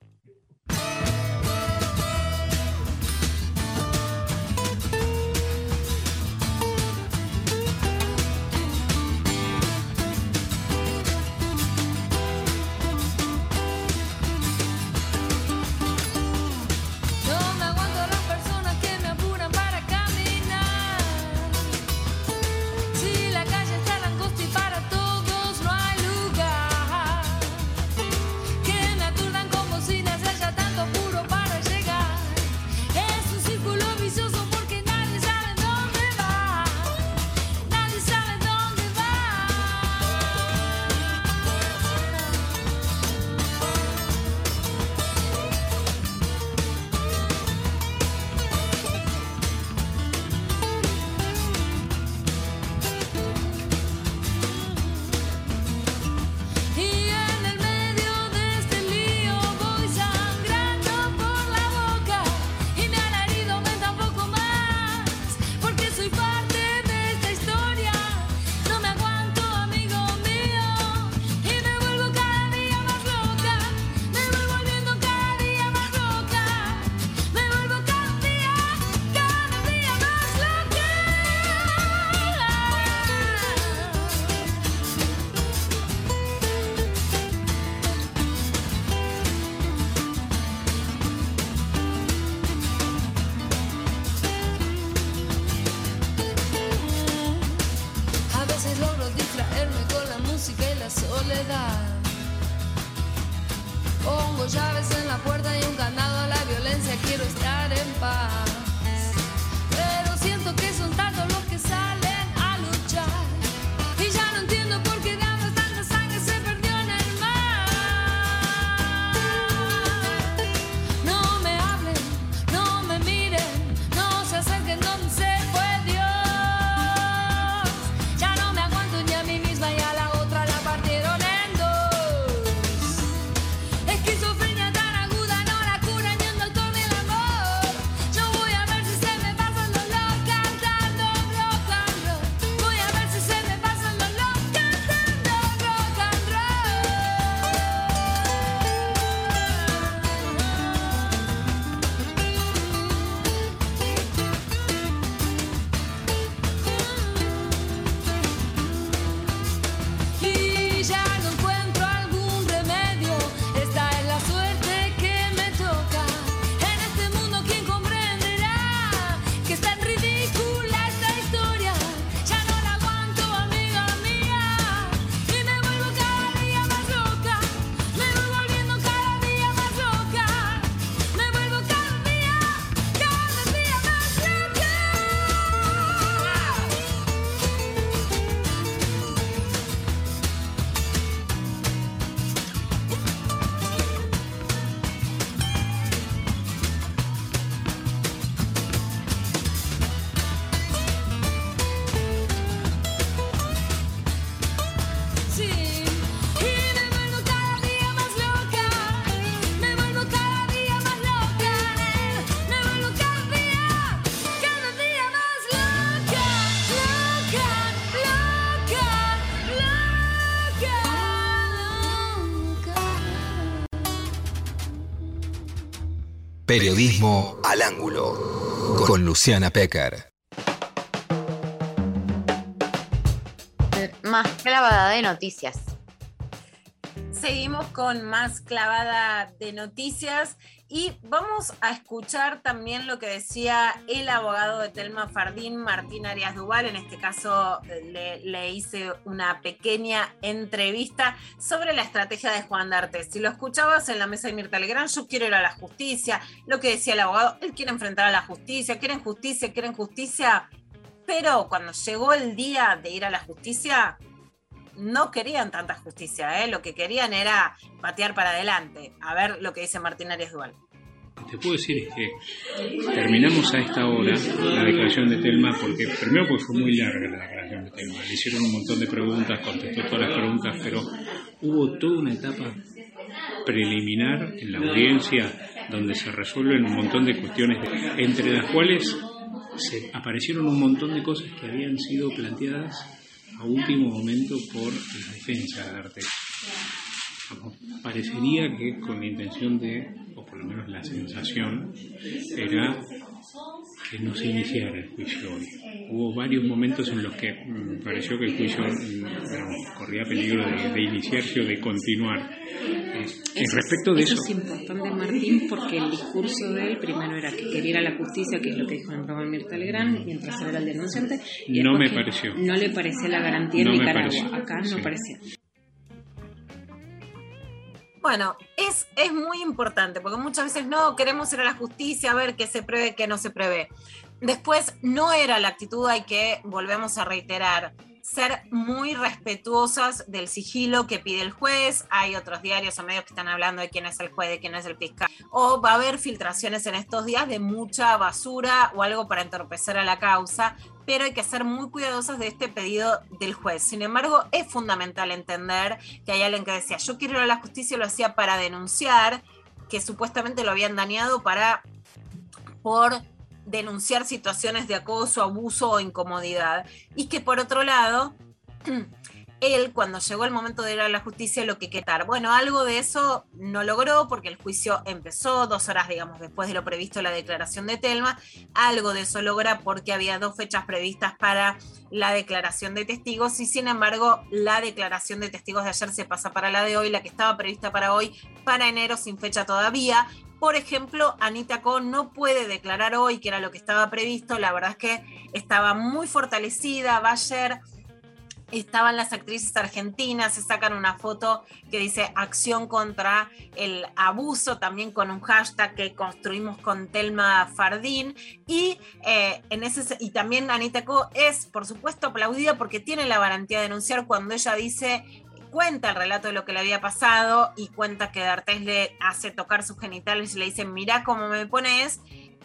Periodismo al ángulo. Con Luciana Pecker. Más clavada de noticias. Seguimos con más clavada de noticias y vamos a escuchar también lo que decía el abogado de Telma Fardín, Martín Arias Duval. En este caso le, le hice una pequeña entrevista sobre la estrategia de Juan D'Artes. Si lo escuchabas en la mesa de Mirta Legrand, yo quiero ir a la justicia. Lo que decía el abogado, él quiere enfrentar a la justicia, quieren justicia, quieren justicia. Pero cuando llegó el día de ir a la justicia, no querían tanta justicia, ¿eh? lo que querían era patear para adelante. A ver lo que dice Martín Arias Duval. Te puedo decir es que terminamos a esta hora la declaración de Telma, porque primero porque fue muy larga la declaración de Telma, le hicieron un montón de preguntas, contestó todas las preguntas, pero hubo toda una etapa preliminar en la audiencia donde se resuelven un montón de cuestiones, entre las cuales se aparecieron un montón de cosas que habían sido planteadas a último momento por la defensa de Arte. Parecería que con la intención de, o por lo menos la sensación, era que no se iniciara el juicio hoy. Hubo varios momentos en los que me pareció que el juicio mm, corría peligro de, de, iniciarse o de continuar. Eh, en respecto de eso, eso, es importante, Martín, porque el discurso de él primero era que quería la justicia, que es lo que dijo en Román Mirta Legrand, mientras era el denunciante. Y no me pareció. No le parecía la garantía No en Nicaragua. pareció, Acá no sí. parecía. Bueno, es, es muy importante, porque muchas veces no queremos ir a la justicia a ver qué se prevé, qué no se prevé. Después, no era la actitud, hay que, volvemos a reiterar, ser muy respetuosas del sigilo que pide el juez. Hay otros diarios o medios que están hablando de quién es el juez, de quién es el fiscal. O va a haber filtraciones en estos días de mucha basura o algo para entorpecer a la causa, pero hay que ser muy cuidadosas de este pedido del juez. Sin embargo, es fundamental entender que hay alguien que decía, yo quiero ir a la justicia, lo hacía para denunciar, que supuestamente lo habían dañado para por denunciar situaciones de acoso, abuso o incomodidad. Y que por otro lado, él cuando llegó el momento de ir a la justicia lo que quitar. Bueno, algo de eso no logró porque el juicio empezó dos horas, digamos, después de lo previsto la declaración de Telma. Algo de eso logra porque había dos fechas previstas para la declaración de testigos y sin embargo la declaración de testigos de ayer se pasa para la de hoy, la que estaba prevista para hoy, para enero sin fecha todavía. Por ejemplo, Anita Cohen no puede declarar hoy, que era lo que estaba previsto. La verdad es que estaba muy fortalecida. Va ayer estaban las actrices argentinas, se sacan una foto que dice acción contra el abuso, también con un hashtag que construimos con Telma Fardín. Y, eh, en ese, y también Anita Co es, por supuesto, aplaudida porque tiene la garantía de denunciar cuando ella dice cuenta el relato de lo que le había pasado y cuenta que D'Artés le hace tocar sus genitales y le dice, mira cómo me pones.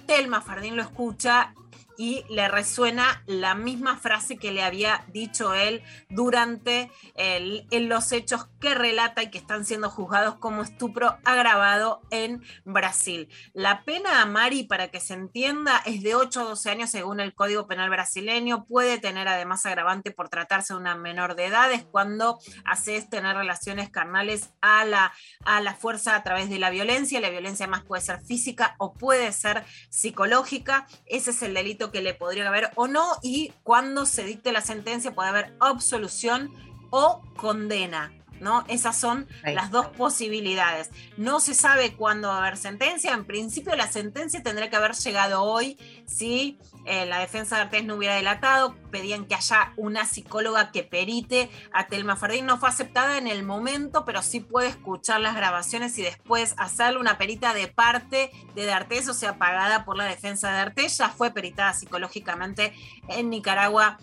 Telma Fardín lo escucha y le resuena la misma frase que le había dicho él durante en los hechos que relata y que están siendo juzgados como estupro agravado en Brasil. La pena a Mari, para que se entienda, es de 8 a 12 años según el Código Penal brasileño. Puede tener además agravante por tratarse de una menor de edad, es cuando haces tener relaciones carnales a la, a la fuerza a través de la violencia. La violencia más puede ser física o puede ser psicológica. Ese es el delito que le podría haber o no y cuando se dicte la sentencia puede haber absolución o condena. ¿No? Esas son Ahí. las dos posibilidades. No se sabe cuándo va a haber sentencia. En principio, la sentencia tendría que haber llegado hoy si eh, la defensa de Artés no hubiera delatado. Pedían que haya una psicóloga que perite a Telma Fardín. No fue aceptada en el momento, pero sí puede escuchar las grabaciones y después hacerle una perita de parte de D'Artés, o sea, pagada por la defensa de Artés. Ya fue peritada psicológicamente en Nicaragua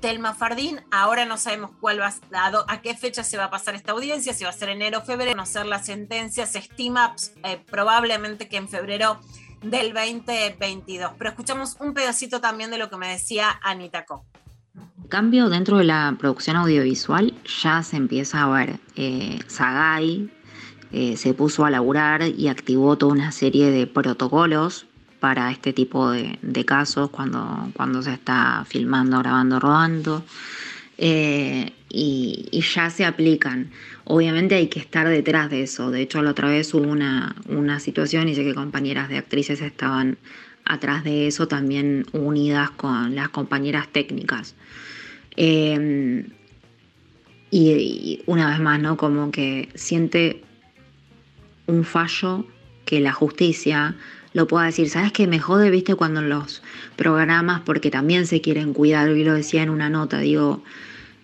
Telma Fardín. Ahora no sabemos cuál va a, a, a, qué fecha se va a pasar esta audiencia, si va a ser enero o febrero, conocer la sentencia, se estima eh, probablemente que en febrero del 2022. Pero escuchamos un pedacito también de lo que me decía Anita Co. Cambio dentro de la producción audiovisual, ya se empieza a ver. Eh, eh, se puso a laburar y activó toda una serie de protocolos para este tipo de, casos cuando, cuando se está filmando, grabando, rodando. eh, y, ya se aplican. Obviamente hay que estar detrás de eso. De hecho, la otra vez hubo una, una situación y sé que compañeras de actrices estaban atrás de eso también unidas con las compañeras técnicas. Eh, y una vez más, ¿no? Como que siente un fallo que la justicia lo pueda decir. ¿Sabes qué me jode, viste, cuando en los programas, porque también se quieren cuidar, y lo decía en una nota, digo,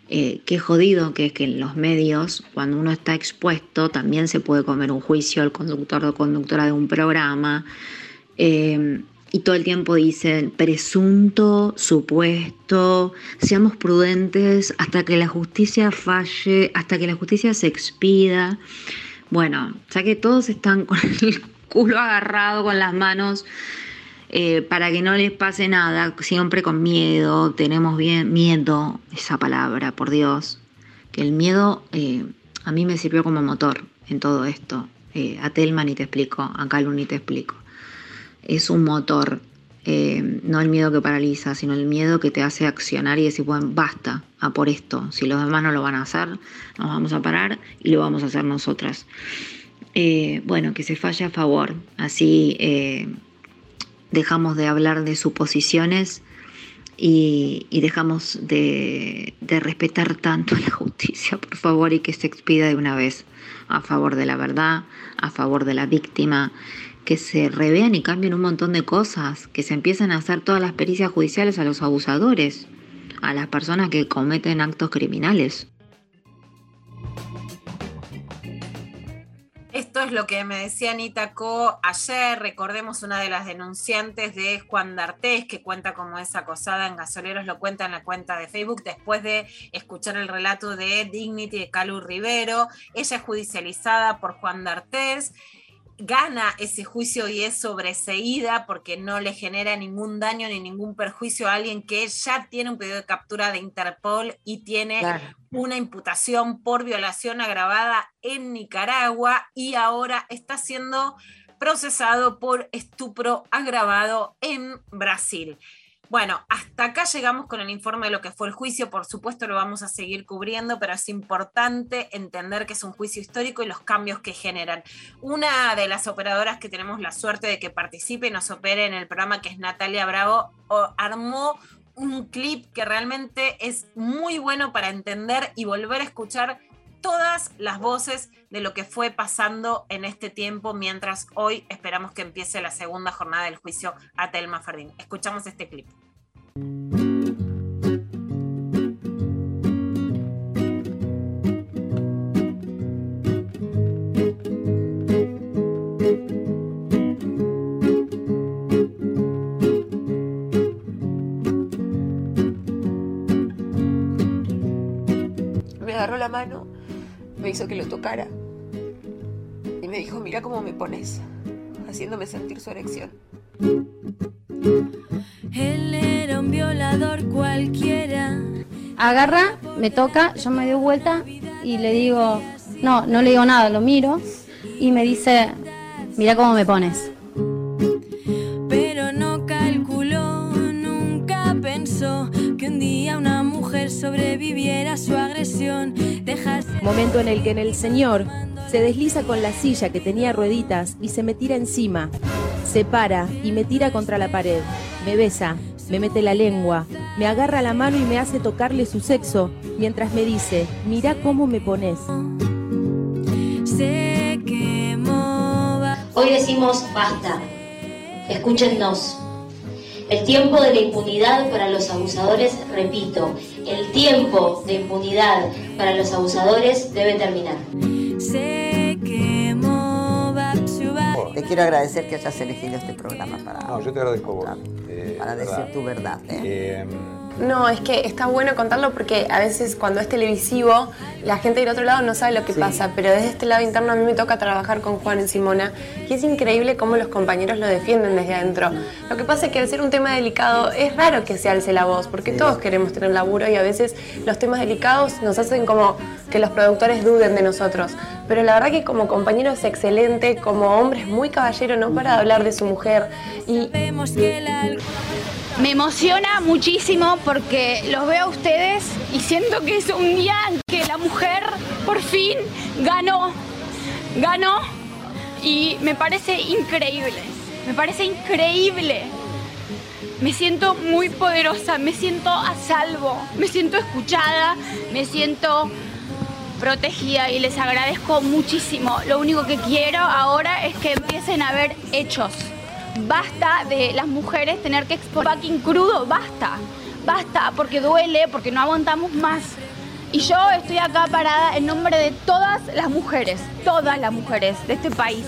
eh, qué jodido que es que en los medios, cuando uno está expuesto, también se puede comer un juicio al conductor o conductora de un programa. Eh, y todo el tiempo dicen presunto, supuesto, seamos prudentes hasta que la justicia falle, hasta que la justicia se expida. Bueno, ya que todos están con el culo agarrado, con las manos, eh, para que no les pase nada, siempre con miedo, tenemos bien miedo, esa palabra, por Dios, que el miedo eh, a mí me sirvió como motor en todo esto. Eh, a Telma ni te explico, a Calu ni te explico. Es un motor, eh, no el miedo que paraliza, sino el miedo que te hace accionar y decir, bueno, basta a por esto. Si los demás no lo van a hacer, nos vamos a parar y lo vamos a hacer nosotras. Eh, bueno, que se falle a favor, así eh, dejamos de hablar de suposiciones y, dejamos de, respetar tanto la justicia, por favor, y que se expida de una vez a favor de la verdad, a favor de la víctima, que se revean y cambien un montón de cosas, que se empiecen a hacer todas las pericias judiciales a los abusadores, a las personas que cometen actos criminales. Lo que me decía Anita Co ayer. Recordemos una de las denunciantes de Juan D'Artés, que cuenta como es acosada en Gasoleros, lo cuenta en la cuenta de Facebook, después de escuchar el relato de Dignity de Calu Rivero. Ella es judicializada por Juan D'Artés gana ese juicio y es sobreseída porque no le genera ningún daño ni ningún perjuicio a alguien que ya tiene un pedido de captura de Interpol y tiene. Una imputación por violación agravada en Nicaragua y ahora está siendo procesado por estupro agravado en Brasil. Bueno, hasta acá llegamos con el informe de lo que fue el juicio. Por supuesto lo vamos a seguir cubriendo, pero es importante entender que es un juicio histórico y los cambios que generan. Una de las operadoras que tenemos la suerte de que participe y nos opere en el programa, que es Natalia Bravo, armó un clip que realmente es muy bueno para entender y volver a escuchar todas las voces de lo que fue pasando en este tiempo, mientras hoy esperamos que empiece la segunda jornada del juicio a Telma Fardín. Escuchamos este clip. Agarró la mano, me hizo que lo tocara y me dijo, mira cómo me pones, haciéndome sentir su erección. Él era un violador cualquiera. Agarra, me toca, yo me doy vuelta y le digo, no, no le digo nada, lo miro y me dice, mira cómo me pones. Sobreviviera a su agresión. Dejarse Momento en el que en el señor se desliza con la silla que tenía rueditas y se me tira encima. Se para y me tira contra la pared. Me besa, me mete la lengua, me agarra la mano y me hace tocarle su sexo mientras me dice, mira cómo me pones. Hoy decimos basta. Escúchennos. El tiempo de la impunidad para los abusadores, repito, el tiempo de impunidad para los abusadores debe terminar. Te quiero agradecer que hayas elegido este programa para, No, yo te agradezco eh, para de decir verdad. tu verdad. ¿eh? Eh, No, es que está bueno contarlo porque a veces cuando es televisivo la gente del otro lado no sabe lo que pasa, pero desde este lado interno a mí me toca trabajar con Juan y Simona y es increíble cómo los compañeros lo defienden desde adentro. Lo que pasa es que al ser un tema delicado es raro que se alce la voz porque todos queremos tener laburo y a veces los temas delicados nos hacen como que los productores duden de nosotros. Pero la verdad que como compañero es excelente, como hombre es muy caballero, no para hablar de su mujer y Me emociona muchísimo porque los veo a ustedes y siento que es un día en que la mujer por fin ganó, ganó y me parece increíble, me parece increíble. Me siento muy poderosa, me siento a salvo, me siento escuchada, me siento protegida y les agradezco muchísimo. Lo único que quiero ahora es que empiecen a ver hechos. Basta de las mujeres tener que exponer crudo, basta. Basta, porque duele, porque no aguantamos más. Y yo estoy acá parada en nombre de todas las mujeres, todas las mujeres de este país.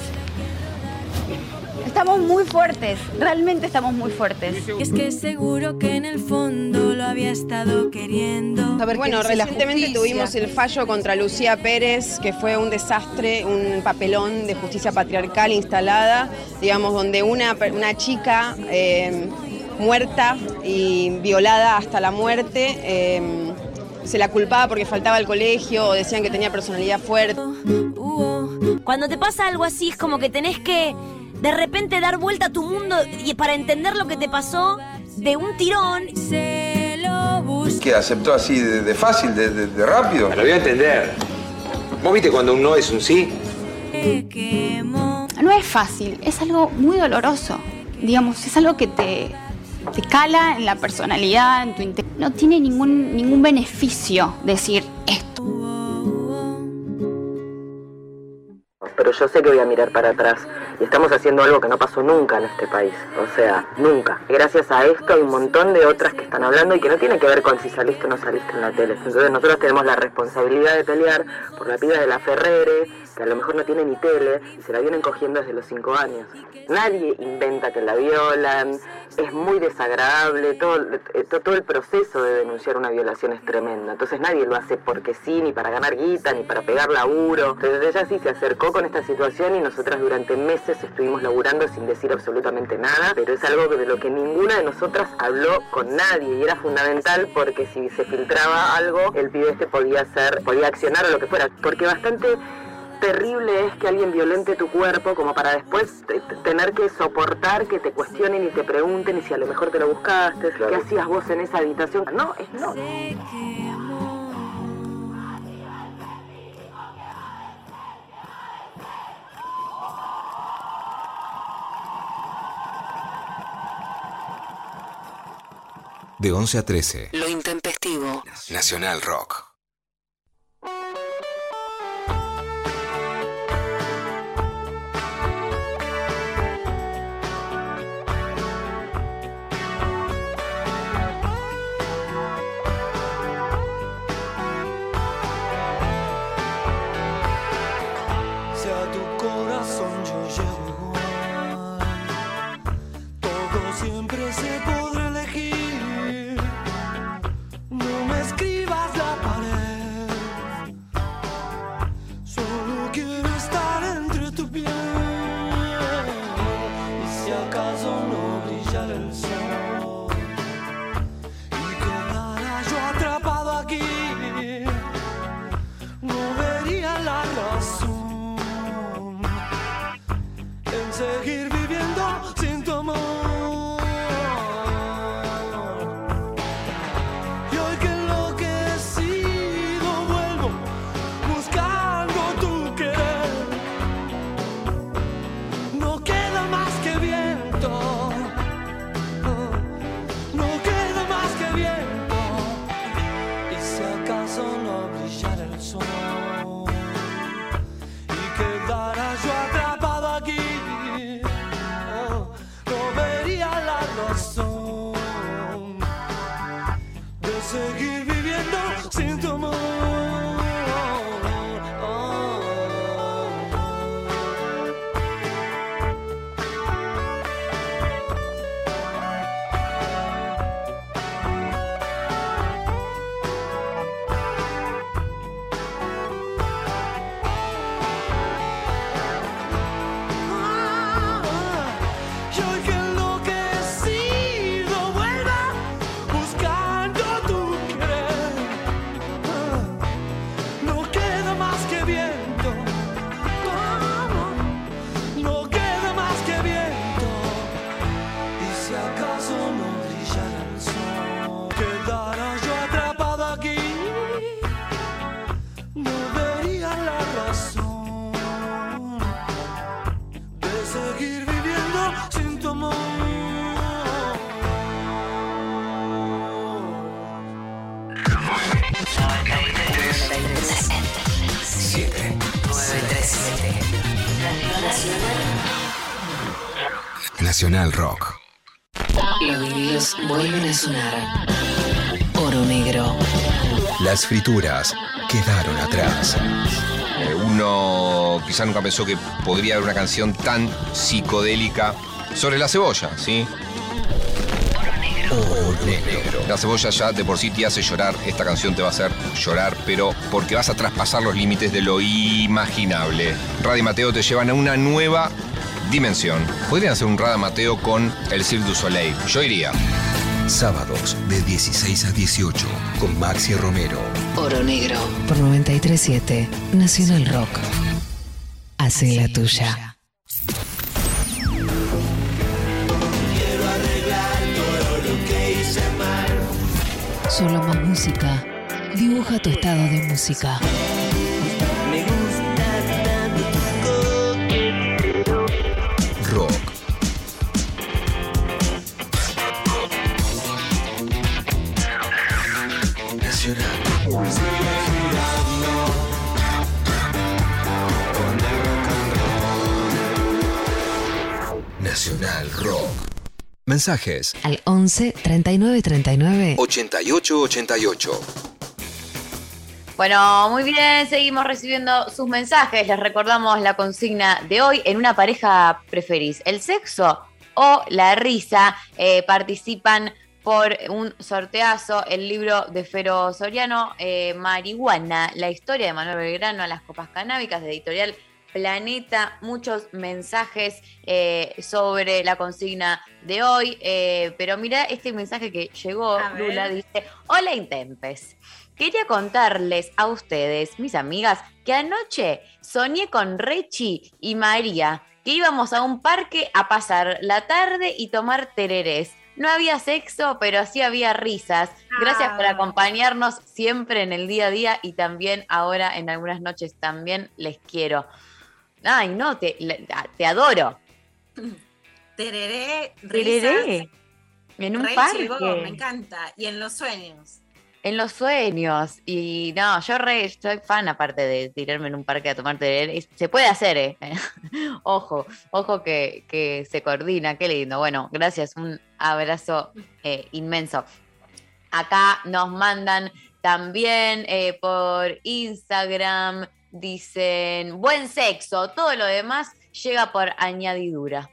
Estamos muy fuertes, realmente estamos muy fuertes. Y es que seguro que en el fondo lo había estado queriendo. A ver, bueno, recientemente tuvimos el fallo contra Lucía Pérez, que fue un desastre, un papelón de justicia patriarcal instalada, digamos, donde una, una chica eh, muerta y violada hasta la muerte eh, se la culpaba porque faltaba al colegio o decían que tenía personalidad fuerte. Cuando te pasa algo así es como que tenés que de repente dar vuelta a tu mundo y para entender lo que te pasó de un tirón. Se lo busca. Que aceptó así de, de fácil, de, de- de rápido. Lo voy a entender. ¿Vos viste cuando un no es un sí? No es fácil, es algo muy doloroso. Digamos, es algo que te, te cala en la personalidad, en tu No tiene ningún, ningún beneficio decir esto. Pero yo sé que voy a mirar para atrás y estamos haciendo algo que no pasó nunca en este país. O sea, nunca. Gracias a esto hay un montón de otras que están hablando y que no tiene que ver con si saliste o no saliste en la tele. Entonces nosotros tenemos la responsabilidad de pelear por la piba de la Ferrere, que a lo mejor no tiene ni tele y se la vienen cogiendo desde los cinco años. Nadie inventa que la violan, es muy desagradable, todo, eh, to- todo el proceso de denunciar una violación es tremendo. Entonces nadie lo hace porque sí, ni para ganar guita, ni para pegar laburo. Entonces ella sí se acercó con esta situación y nosotras durante meses estuvimos laburando sin decir absolutamente nada, pero es algo de lo que ninguna de nosotras habló con nadie y era fundamental porque si se filtraba algo, el pibe este podía ser, podía accionar o lo que fuera. Porque bastante terrible es que alguien violente tu cuerpo como para después te- te- tener que soportar que te cuestionen y te pregunten y si a lo mejor te lo buscaste, qué hacías vos en esa habitación. No, es no. De 11 a 13. Lo intempestivo. Nacional Rock. Las frituras quedaron atrás. Eh, uno quizá nunca pensó que podría haber una canción tan psicodélica sobre la cebolla, ¿sí? Oro negro. La cebolla ya de por sí te hace llorar, esta canción te va a hacer llorar, pero porque vas a traspasar los límites de lo imaginable. Radio y Mateo te llevan a una nueva dimensión. Podrían hacer un Radio Mateo con el Cirque du Soleil. Yo iría. Sábados de 16 a 18 con Maxi Romero. Oro negro. Por 937 Nacional Rock. Hace la tuya. Quiero arreglar todo lo que hice mal. Solo más música. Dibuja tu estado de música. Mensajes Al 11 39 39 88 88. Bueno, muy bien, seguimos recibiendo sus mensajes. Les recordamos la consigna de hoy. En una pareja preferís el sexo o la risa. Eh, participan por un sorteazo el libro de Fero Soriano, eh, Marihuana, la historia de Manuel Belgrano a las copas canábicas de editorial Planeta. Muchos mensajes eh, sobre la consigna de hoy. eh, pero mira este mensaje que llegó. Lula, dice, hola Intempes. Quería contarles a ustedes, mis amigas, que anoche soñé con Rechi y María, que íbamos a un parque a pasar la tarde y tomar tererés. No había sexo, pero sí había risas. Gracias por Ah. acompañarnos siempre en el día a día y también ahora en algunas noches también les quiero. Ay, no, te, te adoro. Tereré, Tereré. risas, En un parque. me encanta. Y en los sueños. En los sueños. Y no, yo re, soy fan aparte de tirarme en un parque a tomar tereré. Se puede hacer, ¿eh? ojo, ojo que, que se coordina. Qué lindo. Bueno, gracias. Un abrazo eh, inmenso. Acá nos mandan también eh, por Instagram. Dicen, buen sexo. Todo lo demás llega por añadidura.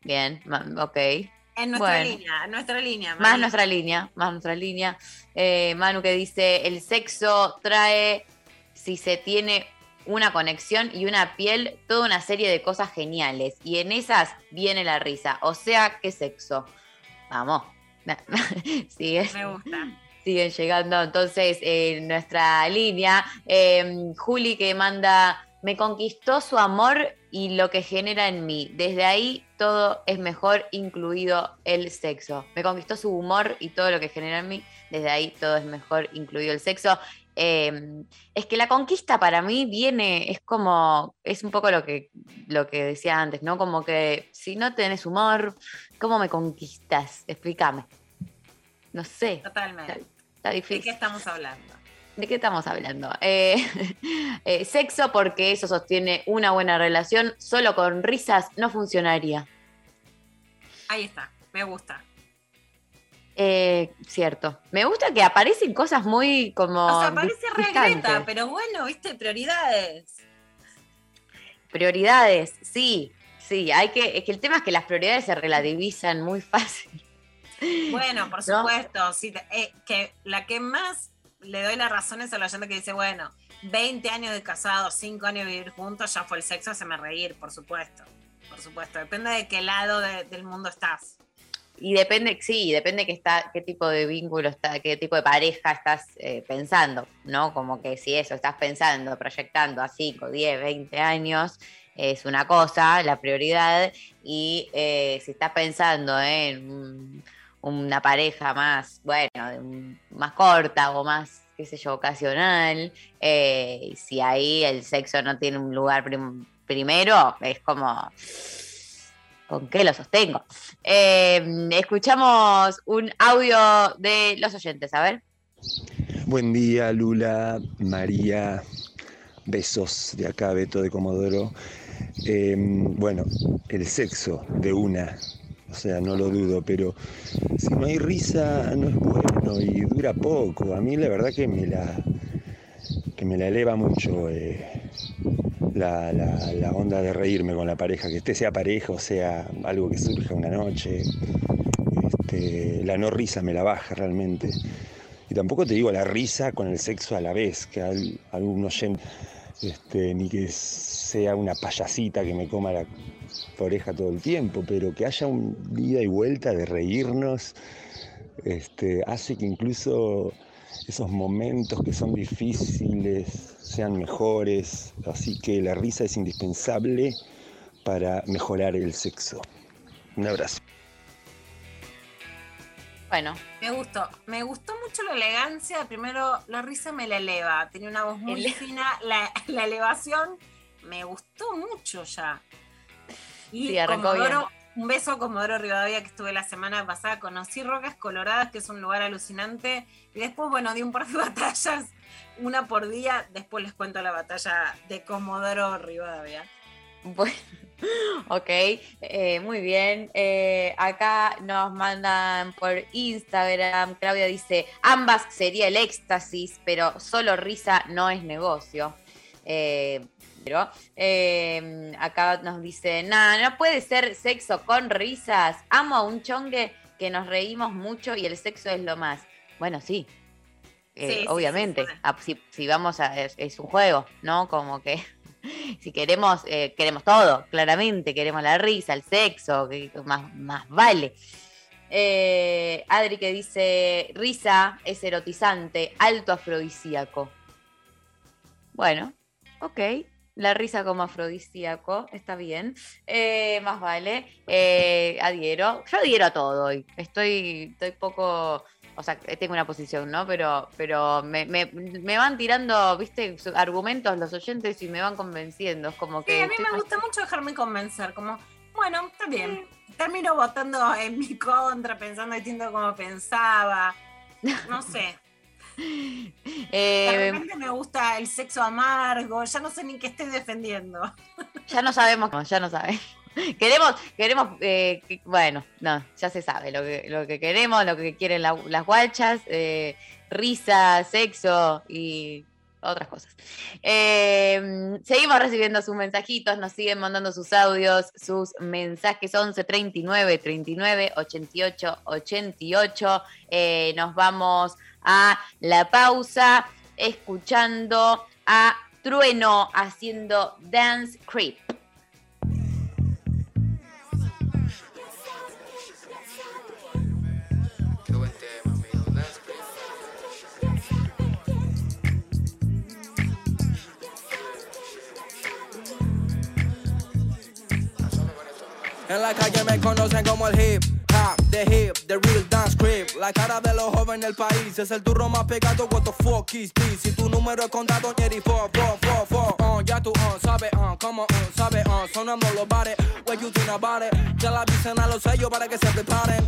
Bien, ok. En nuestra Bueno. línea, en nuestra línea. Más Mari. nuestra línea, más nuestra línea. Eh, Manu que dice, el sexo trae, si se tiene una conexión y una piel, toda una serie de cosas geniales. Y en esas viene la risa. O sea, ¿qué sexo? Vamos. Sigue. Me gusta. Siguen llegando entonces en nuestra línea. Eh, Juli que manda, me conquistó su amor y lo que genera en mí. Desde ahí todo es mejor, incluido el sexo. Me conquistó su humor y todo lo que genera en mí. Desde ahí todo es mejor, incluido el sexo. Eh, es que la conquista para mí viene, es como, es un poco lo que, lo que decía antes, ¿no? Como que si no tenés humor, ¿cómo me conquistas? Explícame. No sé. Totalmente. Está ¿De difícil. qué estamos hablando? ¿De qué estamos hablando? Eh, eh, sexo porque eso sostiene una buena relación. Solo con risas no funcionaría. Ahí está, me gusta. Eh, cierto. Me gusta que aparecen cosas muy como. O sea, parece re distantes. Greta, pero bueno, viste, prioridades. Prioridades, sí. Sí, hay que. Es que el tema es que las prioridades se relativizan muy fácil. Bueno, por ¿No? supuesto, sí, eh, que la que más le doy la razón es a la oyente que dice, bueno, 20 años de casado, 5 años de vivir juntos, ya fue el sexo, se me reír, por supuesto. Por supuesto, depende de qué lado de- del mundo estás. Y depende, sí, depende que está, qué tipo de vínculo está, qué tipo de pareja estás eh, pensando, ¿no? Como que si eso estás pensando, proyectando a 5, 10, 20 años, es una cosa, la prioridad, y eh, si estás pensando en una pareja más, bueno, más corta o más, qué sé yo, ocasional, eh, si ahí el sexo no tiene un lugar prim- primero, es como... ¿Con qué lo sostengo? Eh, escuchamos un audio de los oyentes, a ver. Buen día, Lula, María. Besos de acá, Beto de Comodoro. Eh, bueno, el sexo de una, o sea, no lo dudo, pero si no hay risa no es bueno y dura poco. A mí la verdad que me la, que me la eleva mucho eh, la, la- onda de reírme con la pareja, que esté sea pareja o sea algo que surja una noche. Este, la no risa me la baja realmente. Y tampoco te digo la risa con el sexo a la vez, que al- algún oyente, este, ni que sea una payasita que me coma la oreja todo el tiempo, pero que haya un ida y vuelta de reírnos, este, hace que incluso esos momentos que son difíciles sean mejores, así que la risa es indispensable para mejorar el sexo. Un abrazo. Bueno, Me gustó, me gustó mucho la elegancia. Primero, la risa me la eleva. Tenía una voz muy Ele- fina. La, la elevación me gustó mucho ya. Y Sí, arrancó Comodoro, un beso a Comodoro Rivadavia que estuve la semana pasada. Conocí Rocas Coloradas, que es un lugar alucinante. Y después, bueno, di un par de batallas, una por día. Después les cuento la batalla de Comodoro Rivadavia. Bueno, ok, eh, muy bien. Eh, acá nos mandan por Instagram. Claudia dice: ambas sería el éxtasis, pero solo risa no es negocio. Eh, pero eh, acá nos dice: nada, no puede ser sexo con risas. Amo a un chongue que nos reímos mucho y el sexo es lo más. Bueno, sí. Sí, sí, sí, obviamente, sí. Ah, si, si vamos a. Es, es un juego, ¿no? Como que si queremos, eh, queremos todo, claramente, queremos la risa, el sexo, que más, más vale. Eh, Adri que dice, risa es erotizante, alto afrodisíaco. Bueno, ok. La risa como afrodisíaco, está bien. Eh, más vale. Eh, adhiero. Yo adhiero a todo hoy. Estoy, estoy poco. O sea, tengo una posición, ¿no? Pero, pero me, me- me van tirando, viste, argumentos los oyentes y me van convenciendo. Es como que. Sí, a mí me más- gusta mucho dejarme convencer, como, bueno, está bien. Termino votando en mi contra, pensando distinto como pensaba. No sé. De Eh, repente me gusta el sexo amargo, ya no sé ni qué estoy defendiendo. Ya no sabemos, cómo, ya no sabemos. Queremos, queremos, eh, bueno, no, ya se sabe lo que, lo que queremos, lo que quieren la- las guachas, eh, risa, sexo y otras cosas. Eh, seguimos recibiendo sus mensajitos, nos siguen mandando sus audios, sus mensajes 11 39 39 88 88. Eh, nos vamos a la pausa escuchando a Trueno haciendo Dance Creep. En la calle me conocen como el hip hop, the hip, the real dance creep. La cara de los jóvenes del país es el turro más pegado. What the fuck is this? Si tu número es contado, Ñeri, fo, fo, fo, fo. Uh, ya tú, uh, sabes, uh, como, uh, sabes, uh, sonando los bares. What you think about it? Ya la avisen a los sellos para que se preparen.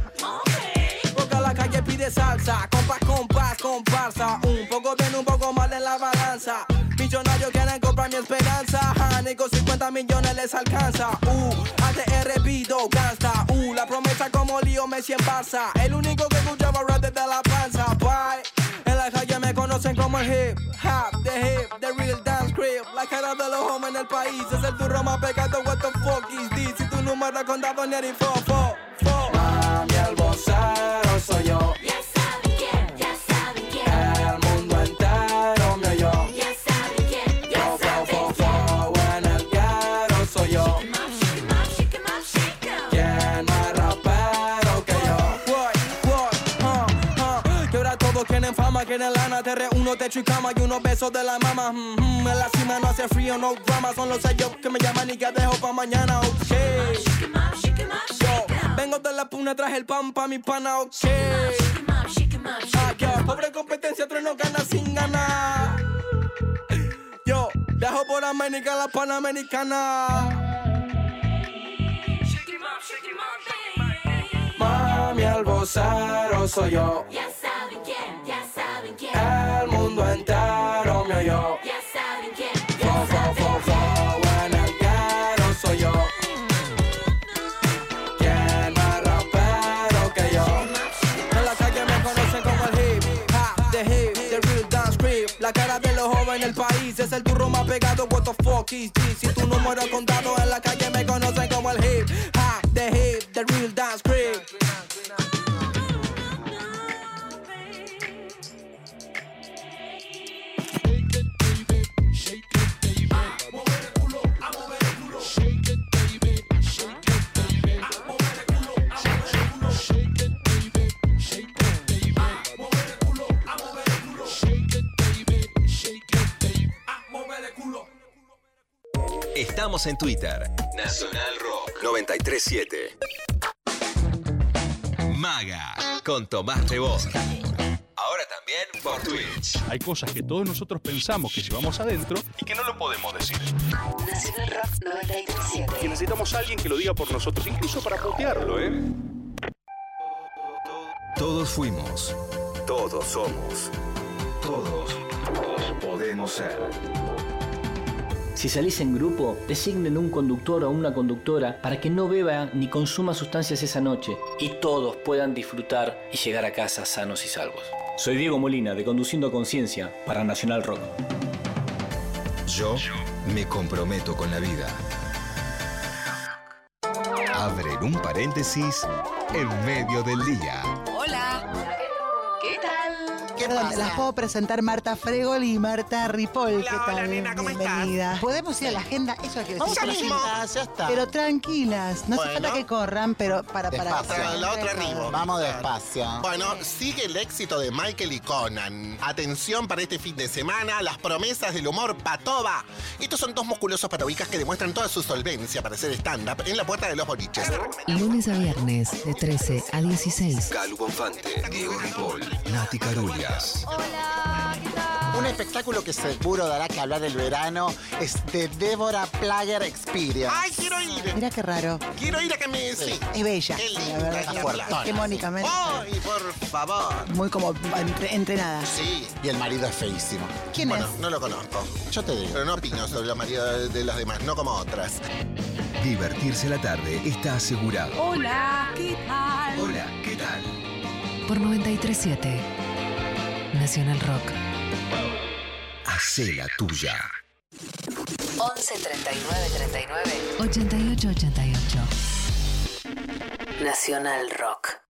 Porque la calle pide salsa, compás, compás, comparsa. Un poco bien, un poco mal en la balanza. Millonarios quieren comprar mi esperanza. Honey, con 50 millones les alcanza. Uh, ATR pido gasta. Uh, la promesa como lío Messi en Barça. El único que escuchaba rap desde la panza. Bye. En la calle me conocen como el hip hop, the hip, the real dance creep. La cara de los hombres en el país es el turro más pegado. What the fuck is this? Si tu número contado, ni fo, fo, fo. Mami, el vocero soy yo. Quieren lana Te reúno, techo y cama y unos besos de la mama. Mm, En la cima no hace frío, no drama Son los sellos que me llaman y que dejo pa' mañana, ok. Yo, vengo de la puna, traje el pan pa' mi pana, ok. Ah, yo, pobre competencia, trueno gana sin ganar. Yo, viajo por América, la Panamericana. Mami, el vocero soy yo. Ya saben quién, el mundo entero me oyó. Ya saben quién. Ya saben fo, fo, fo, en el quiero soy yo. ¿Quién más rapero que yo? En la calle me conocen como el hip, hop, the hip, the real dance creep. La cara de los jóvenes en el país es el turro más pegado. What the fuck is this? Si tu número es contado en la calle me conocen como el hip, hop, the hip, the real dance creep. Estamos en Twitter. Nacional Rock 937. Maga con Tomás Rebord. Ahora también por Twitch. Hay cosas que todos nosotros pensamos que llevamos adentro y que no lo podemos decir. Nacional Rock 937. Y necesitamos a alguien que lo diga por nosotros, incluso para putearlo, ¿eh? Todos fuimos. Todos somos. Todos, todos podemos ser. Si salís en grupo, designen un conductor o una conductora para que no beba ni consuma sustancias esa noche y todos puedan disfrutar y llegar a casa sanos y salvos. Soy Diego Molina de Conduciendo a Conciencia para Nacional Rock. Yo me comprometo con la vida. Abren un paréntesis en medio del día. Hola. ¿Qué tal? ¿Qué pasa? Las puedo presentar Marta Fregol y Marta Ripoll. ¿Qué tal? Bienvenida. Podemos ir a la agenda, eso que Vamos decir. al mismo. Ya está. Pero tranquilas, no hace Bueno. falta que corran, pero para para. Despacio, la otra arriba. Vamos despacio. Bueno, sigue el éxito de Michael y Conan. Atención para este fin de semana, las promesas del humor patoba. Estos son dos musculosos patobicas que demuestran toda su solvencia para hacer stand-up en la puerta de los boliches. Lunes a viernes de 13 a 16. Calu Bonfante, Diego Ripoll, Nati Carulias. Un espectáculo que seguro dará que hablar del verano es The Deborah Plager Experience. ¡Ay, quiero ir! Mira qué raro. Quiero ir a que me... Sí. Es bella. Qué la linda, verdad. está que fuertona. Hegemónicamente. ¡Ay, por favor! Muy como entre- entrenada. Sí, y el marido es feísimo. ¿Quién bueno, es? no lo conozco. Yo te digo. Pero no opino sobre los maridos de, de las demás, no como otras. Divertirse la tarde está asegurado. Hola. ¿Qué tal? Hola, ¿qué tal? Por 937. Nacional Rock. Hacé la tuya. 11 39 39 88 88. Nacional Rock.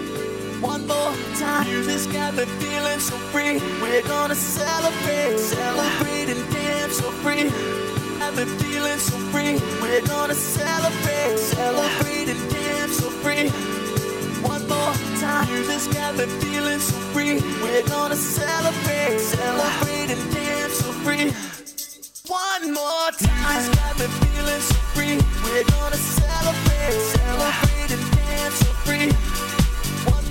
One more time. Music's got me feeling so free. We're gonna celebrate, celebrate and dance so free. Me feeling so free. We're gonna celebrate, celebrate and dance so free. One more time. Music's got me feeling so free. We're gonna celebrate, celebrate and dance so free. One more time. Music's got me feeling so free. We're gonna celebrate, celebrate and dance so free.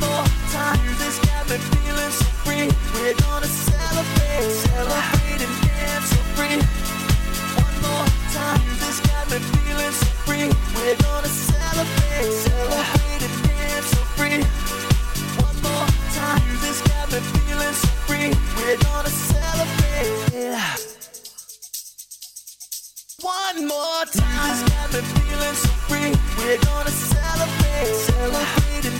One more time. Got me feeling so free. We're gonna celebrate, celebrate and dance so free. One more time. Got me feeling so free. We're gonna celebrate, celebrate and dance so free. One more time. Got me feeling so free. We're gonna celebrate. One more time. Got me feeling so free. We're gonna celebrate, celebrate and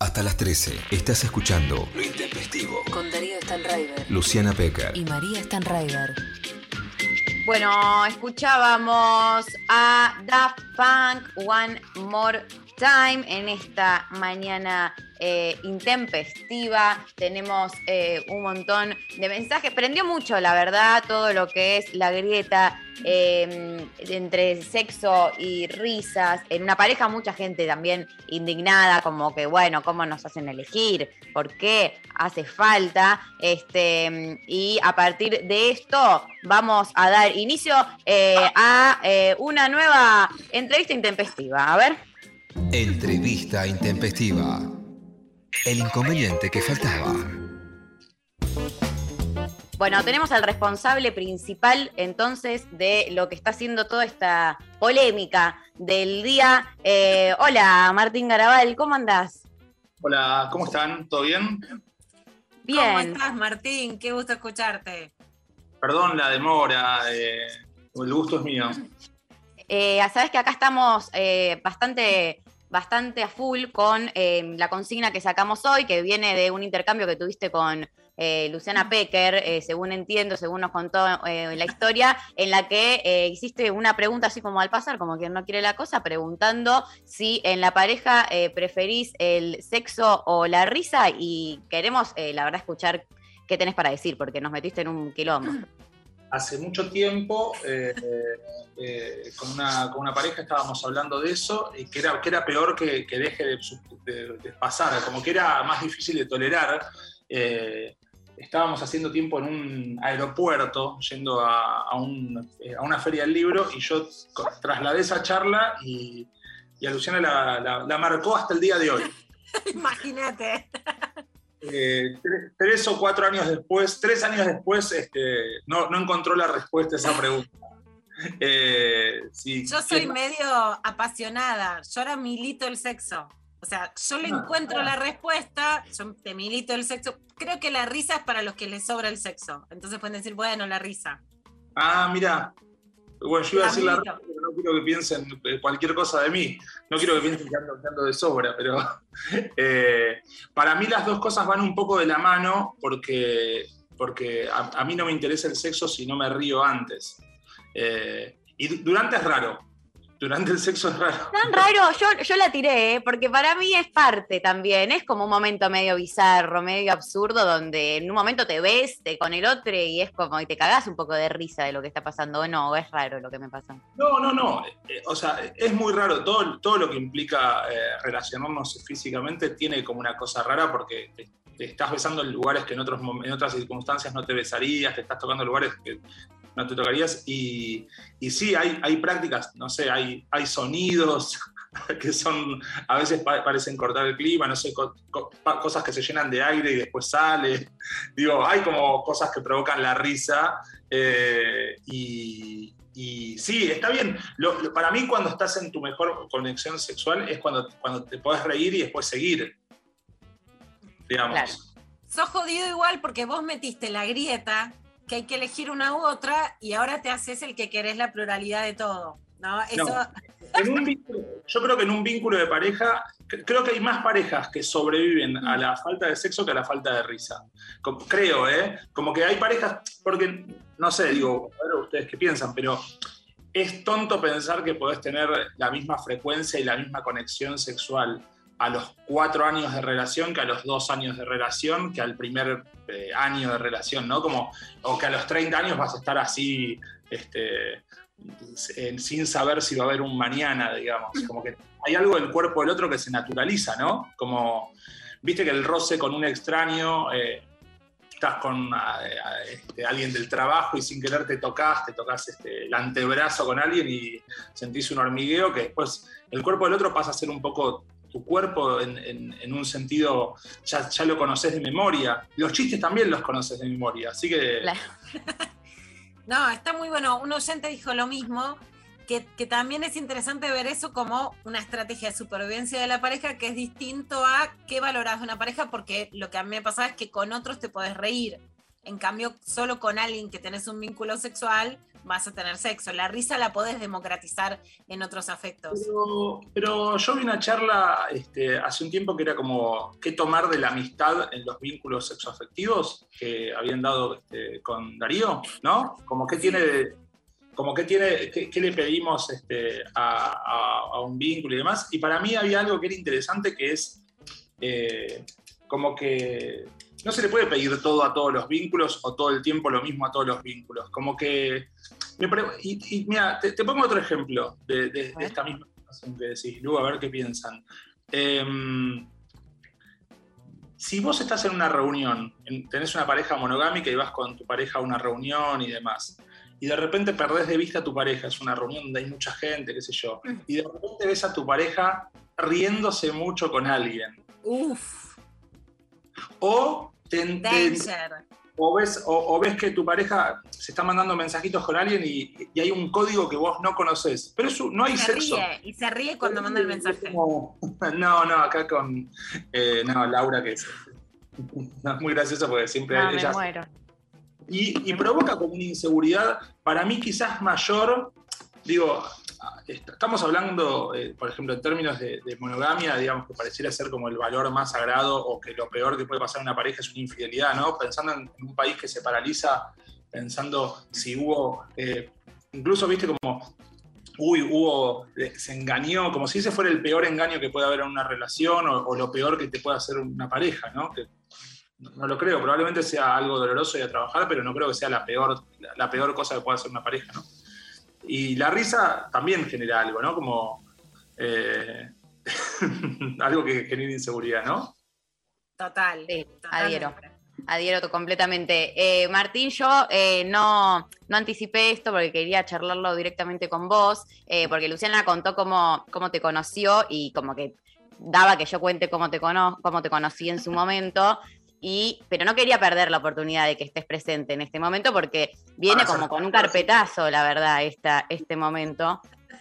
Hasta las 13 estás escuchando Lo Intempestivo. Con Darío Stanraiver Luciana Pecker. y María Stanraiver. Bueno, escuchábamos a Daft Punk One More Time en esta mañana eh, intempestiva. Tenemos eh, un montón de mensajes. Prendió mucho, la verdad, todo lo que es la grieta eh, entre sexo y risas. En una pareja, mucha gente también indignada, como que, bueno, ¿cómo nos hacen elegir? ¿Por qué hace falta? Este, y a partir de esto, vamos a dar inicio eh, a eh, una nueva entrevista intempestiva. A ver. Entrevista intempestiva. El inconveniente que faltaba. Bueno, tenemos al responsable principal entonces de lo que está haciendo toda esta polémica del día. Eh, hola, Martín Garabal, ¿cómo andás? Hola, ¿cómo están? ¿Todo bien? Bien. ¿Cómo estás, Martín? Qué gusto escucharte. Perdón la demora, eh, el gusto es mío. Eh, Sabes que acá estamos eh, bastante, bastante a full con eh, la consigna que sacamos hoy, que viene de un intercambio que tuviste con Luciana Pecker, según entiendo, según nos contó la historia, en la que hiciste una pregunta así como al pasar, como quien no quiere la cosa, preguntando si en la pareja preferís el sexo o la risa y queremos, la verdad, escuchar qué tenés para decir, porque nos metiste en un quilombo. Hace mucho tiempo, eh, eh, con, una, pareja estábamos hablando de eso, y que era, que era peor que, que deje de, pasar, como que era más difícil de tolerar. Eh, estábamos haciendo tiempo en un aeropuerto, yendo a, a un- eh, a una feria del libro, y yo trasladé esa charla y, y a Luciana la, la- la marcó hasta el día de hoy. Imagínate. Eh, tres, tres o cuatro años después, tres años después, este, no, no encontró la respuesta a esa pregunta. Eh, sí, Yo soy ¿qué- medio apasionada, yo ahora milito el sexo. O sea, yo le Ah, encuentro la respuesta, yo te milito el sexo. Creo que la risa es para los que les sobra el sexo. Entonces pueden decir, bueno, la risa. Ah, mira. Bueno, yo iba a decir la risa, quiero que piensen cualquier cosa de mí. No quiero que piensen que ando, que de sobra, pero eh, para mí las dos cosas van un poco de la mano porque, porque a, mí no me interesa el sexo si no me río antes. Eh, y du- durante es raro. Durante el sexo es raro. Tan raro, yo, yo la tiré, ¿eh? porque para mí es parte también, es como un momento medio bizarro, medio absurdo, donde en un momento te ves te- con el otro y es como, y te cagás un poco de risa de lo que está pasando, o no, o es raro lo que me pasó. No, no, no. Eh, o sea, es muy raro. Todo, todo lo que implica eh, relacionarnos físicamente tiene como una cosa rara porque te, te estás besando en lugares que en, otros, en otras circunstancias no te besarías, te estás tocando en lugares que no te tocarías. Y, y sí, hay, hay prácticas, no sé, hay, hay sonidos que son, a veces pa- parecen cortar el clima, no sé, cosas que se llenan de aire y después sale. Digo, hay como cosas que provocan la risa. eh, y, y sí, está bien. Para mí, cuando estás en tu mejor conexión sexual, es cuando, cuando te podés reír y después seguir. Digamos. Sos jodido igual porque vos metiste la grieta, que hay que elegir una u otra, y ahora te haces el que querés la pluralidad de todo. ¿no? Eso, No. En un vínculo- yo creo que en un vínculo de pareja, cre- creo que hay más parejas que sobreviven a la falta de sexo que a la falta de risa. Creo, ¿eh? Como que hay parejas, porque, no sé, digo, a ver ustedes qué piensan, pero es tonto pensar que podés tener la misma frecuencia y la misma conexión sexual a los cuatro años de relación que a los dos años de relación, que al primer eh, año de relación, ¿no? Como, o que a los 30 años vas a estar así, este, sin saber si va a haber un mañana, digamos. Como que hay algo del cuerpo del otro que se naturaliza, ¿no? Como, viste que el roce con un extraño, eh, estás con eh, este, alguien del trabajo y sin querer te tocas, te tocas este, el antebrazo con alguien y sentís un hormigueo que después el cuerpo del otro pasa a ser un poco tu cuerpo en, en- en un sentido, ya, ya lo conoces de memoria. Los chistes también los conoces de memoria, así que... No, está muy bueno. Un oyente dijo lo mismo, que, que también es interesante ver eso como una estrategia de supervivencia de la pareja que es distinto a qué valorás de una pareja, porque lo que a mí me pasaba es que con otros te podés reír. En cambio, solo con alguien que tenés un vínculo sexual vas a tener sexo. La risa la podés democratizar en otros afectos. Pero, pero yo vi una charla este, hace un tiempo que era como qué tomar de la amistad en los vínculos sexoafectivos que habían dado este, con Darío, ¿no? Como qué tiene, de- como qué tiene, qué, qué le pedimos este, a, a- a un vínculo y demás. Y para mí había algo que era interesante que es eh, como que no se le puede pedir todo a todos los vínculos o todo el tiempo lo mismo a todos los vínculos. Como que. y, y mira, te, te pongo otro ejemplo de, de- de esta misma situación que decís, Lu, a ver qué piensan. Em, si vos estás en una reunión, en- tenés una pareja monogámica y vas con tu pareja a una reunión y demás, y de repente perdés de vista a tu pareja, es una reunión donde hay mucha gente, qué sé yo, y de repente ves a tu pareja riéndose mucho con alguien. Uf. O o ves, o, o ves que tu pareja se está mandando mensajitos con alguien y, y hay un código que vos no conoces. Pero eso, no hay se sexo. ríe, y se ríe cuando manda el mensaje. Como- No, no, acá con eh, no, Laura, que es, no, es muy gracioso porque siempre No, me ella. muero. Y, y provoca como una inseguridad, para mí quizás mayor, digo, estamos hablando, eh, por ejemplo, en términos de, monogamia, digamos que pareciera ser como el valor más sagrado o que lo peor que puede pasar en una pareja es una infidelidad, ¿no? Pensando en, un país que se paraliza, pensando si hubo, eh, incluso, viste, como, uy, hubo, eh, se engañó, como si ese fuera el peor engaño que puede haber en una relación o, lo peor que te puede hacer una pareja, ¿no? Que, no, lo creo, probablemente sea algo doloroso y a trabajar, pero no creo que sea la peor, la peor cosa que pueda hacer una pareja, ¿no? Y la risa también genera algo, ¿no? Como eh, algo que genera inseguridad, ¿no? Total. Adhiero. Adhiero to- completamente. Eh, Martín, yo eh, no, no anticipé esto porque quería charlarlo directamente con vos, eh, porque Luciana contó cómo, cómo te conoció y como que daba que yo cuente cómo te, cono cómo te conocí en su momento. Y, pero no quería perder la oportunidad de que estés presente en este momento porque viene Para como con un carpetazo, la verdad, esta, este momento.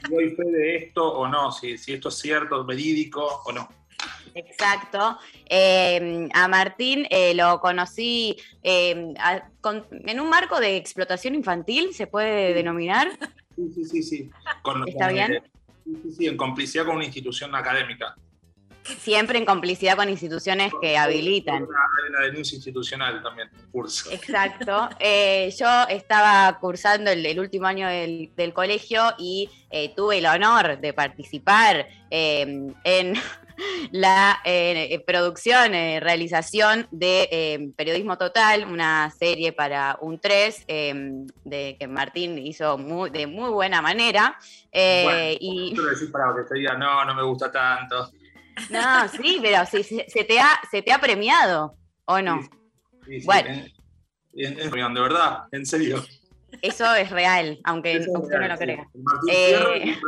Doy fe de esto o no, si, si esto es cierto, verídico o no. Exacto. Eh, a Martín eh, lo conocí eh, a- con- en un marco de explotación infantil, se puede denominar. Sí, sí, sí, sí. Con- ¿Está con, bien? sí, sí, sí, en complicidad con una institución académica. Siempre en complicidad con instituciones que habilitan. Una, hay una denuncia institucional también, curso. Exacto. Eh, yo estaba cursando el, el último año del, del colegio y eh, tuve el honor de participar eh, en la eh, producción, realización de eh, Periodismo Total, una serie para un 3 eh, de, que Martín hizo muy- de muy buena manera. Bueno, y decir para que te diga, no, no me gusta tanto. No, sí, pero sí, se, se te ha, se te ha premiado, ¿o no? Sí, sí, Bueno. en- en- en- de verdad, en serio. Eso es real, aunque es usted no lo crea. Eh.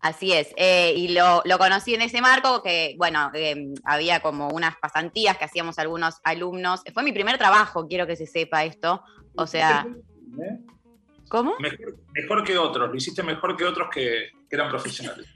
Así es, eh, y lo, lo conocí en ese marco que, bueno, eh, había como unas pasantías que hacíamos algunos alumnos. Fue mi primer trabajo, quiero que se sepa esto. O sea. ¿cómo? Mejor, mejor que otros, lo hiciste mejor que otros que, que eran profesionales.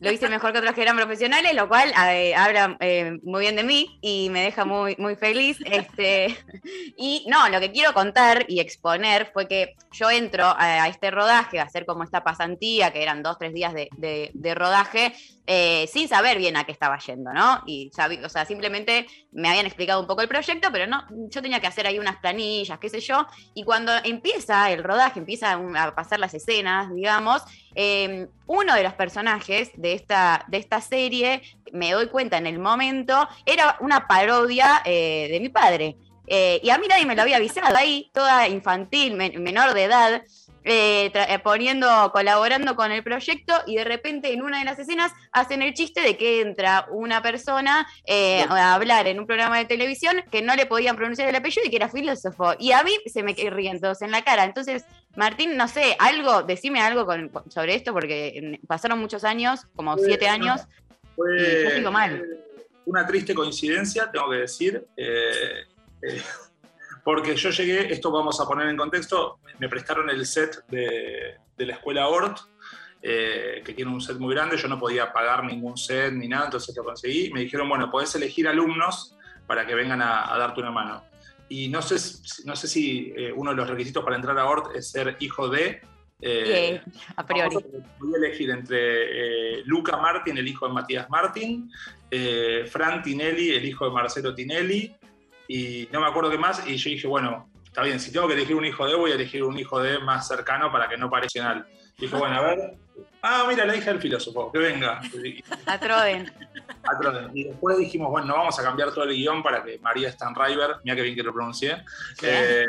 Lo hice mejor que otros que eran profesionales, lo cual eh, habla eh, muy bien de mí y me deja muy, muy feliz. Este, y no, lo que quiero contar y exponer fue que yo entro a, este rodaje, a hacer como esta pasantía, que eran dos, tres días de, de- rodaje, eh, sin saber bien a qué estaba yendo, ¿no? Y o sea, simplemente me habían explicado un poco el proyecto, pero no, yo tenía que hacer ahí unas planillas, qué sé yo, y cuando empieza el rodaje, empieza a pasar las escenas, digamos, eh, uno de los personajes de esta, de esta serie, me doy cuenta en el momento, era una parodia eh, de mi padre. Eh, y a mí nadie me lo había avisado. Ahí, toda infantil, men- menor de edad, eh, eh, poniendo, colaborando con el proyecto, y de repente en una de las escenas hacen el chiste de que entra una persona eh, a hablar en un programa de televisión que no le podían pronunciar el apellido y que era filósofo. Y a mí se me ríen todos en la cara. Entonces, Martín, no sé, algo, decime algo con- sobre esto, porque pasaron muchos años, como Fue- siete años, Fue y yo sigo mal. una triste coincidencia, tengo que decir, eh, eh, porque yo llegué, esto vamos a poner en contexto, me prestaron el set de, de la escuela Ort, eh, que tiene un set muy grande, yo no podía pagar ningún set ni nada, entonces lo conseguí, me dijeron, bueno, podés elegir alumnos para que vengan a, a darte una mano. Y no sé, si- no sé si eh, uno de los requisitos para entrar a Ort es ser hijo de... eh, a priori. Voy a elegir entre eh, Luca Martin, el hijo de Matías Martin, eh, Fran Tinelli, el hijo de Marcelo Tinelli, y no me acuerdo qué más, y yo dije, bueno, está bien, si tengo que elegir un hijo de, voy a elegir un hijo de más cercano para que no parezca mal. Dije, bueno, a ver, ah, mira, la hija del filósofo, que venga. Atroden. Atroden. Y después dijimos, bueno, no vamos a cambiar todo el guion para que María Stanriver, mira que bien que lo pronuncié. Eh,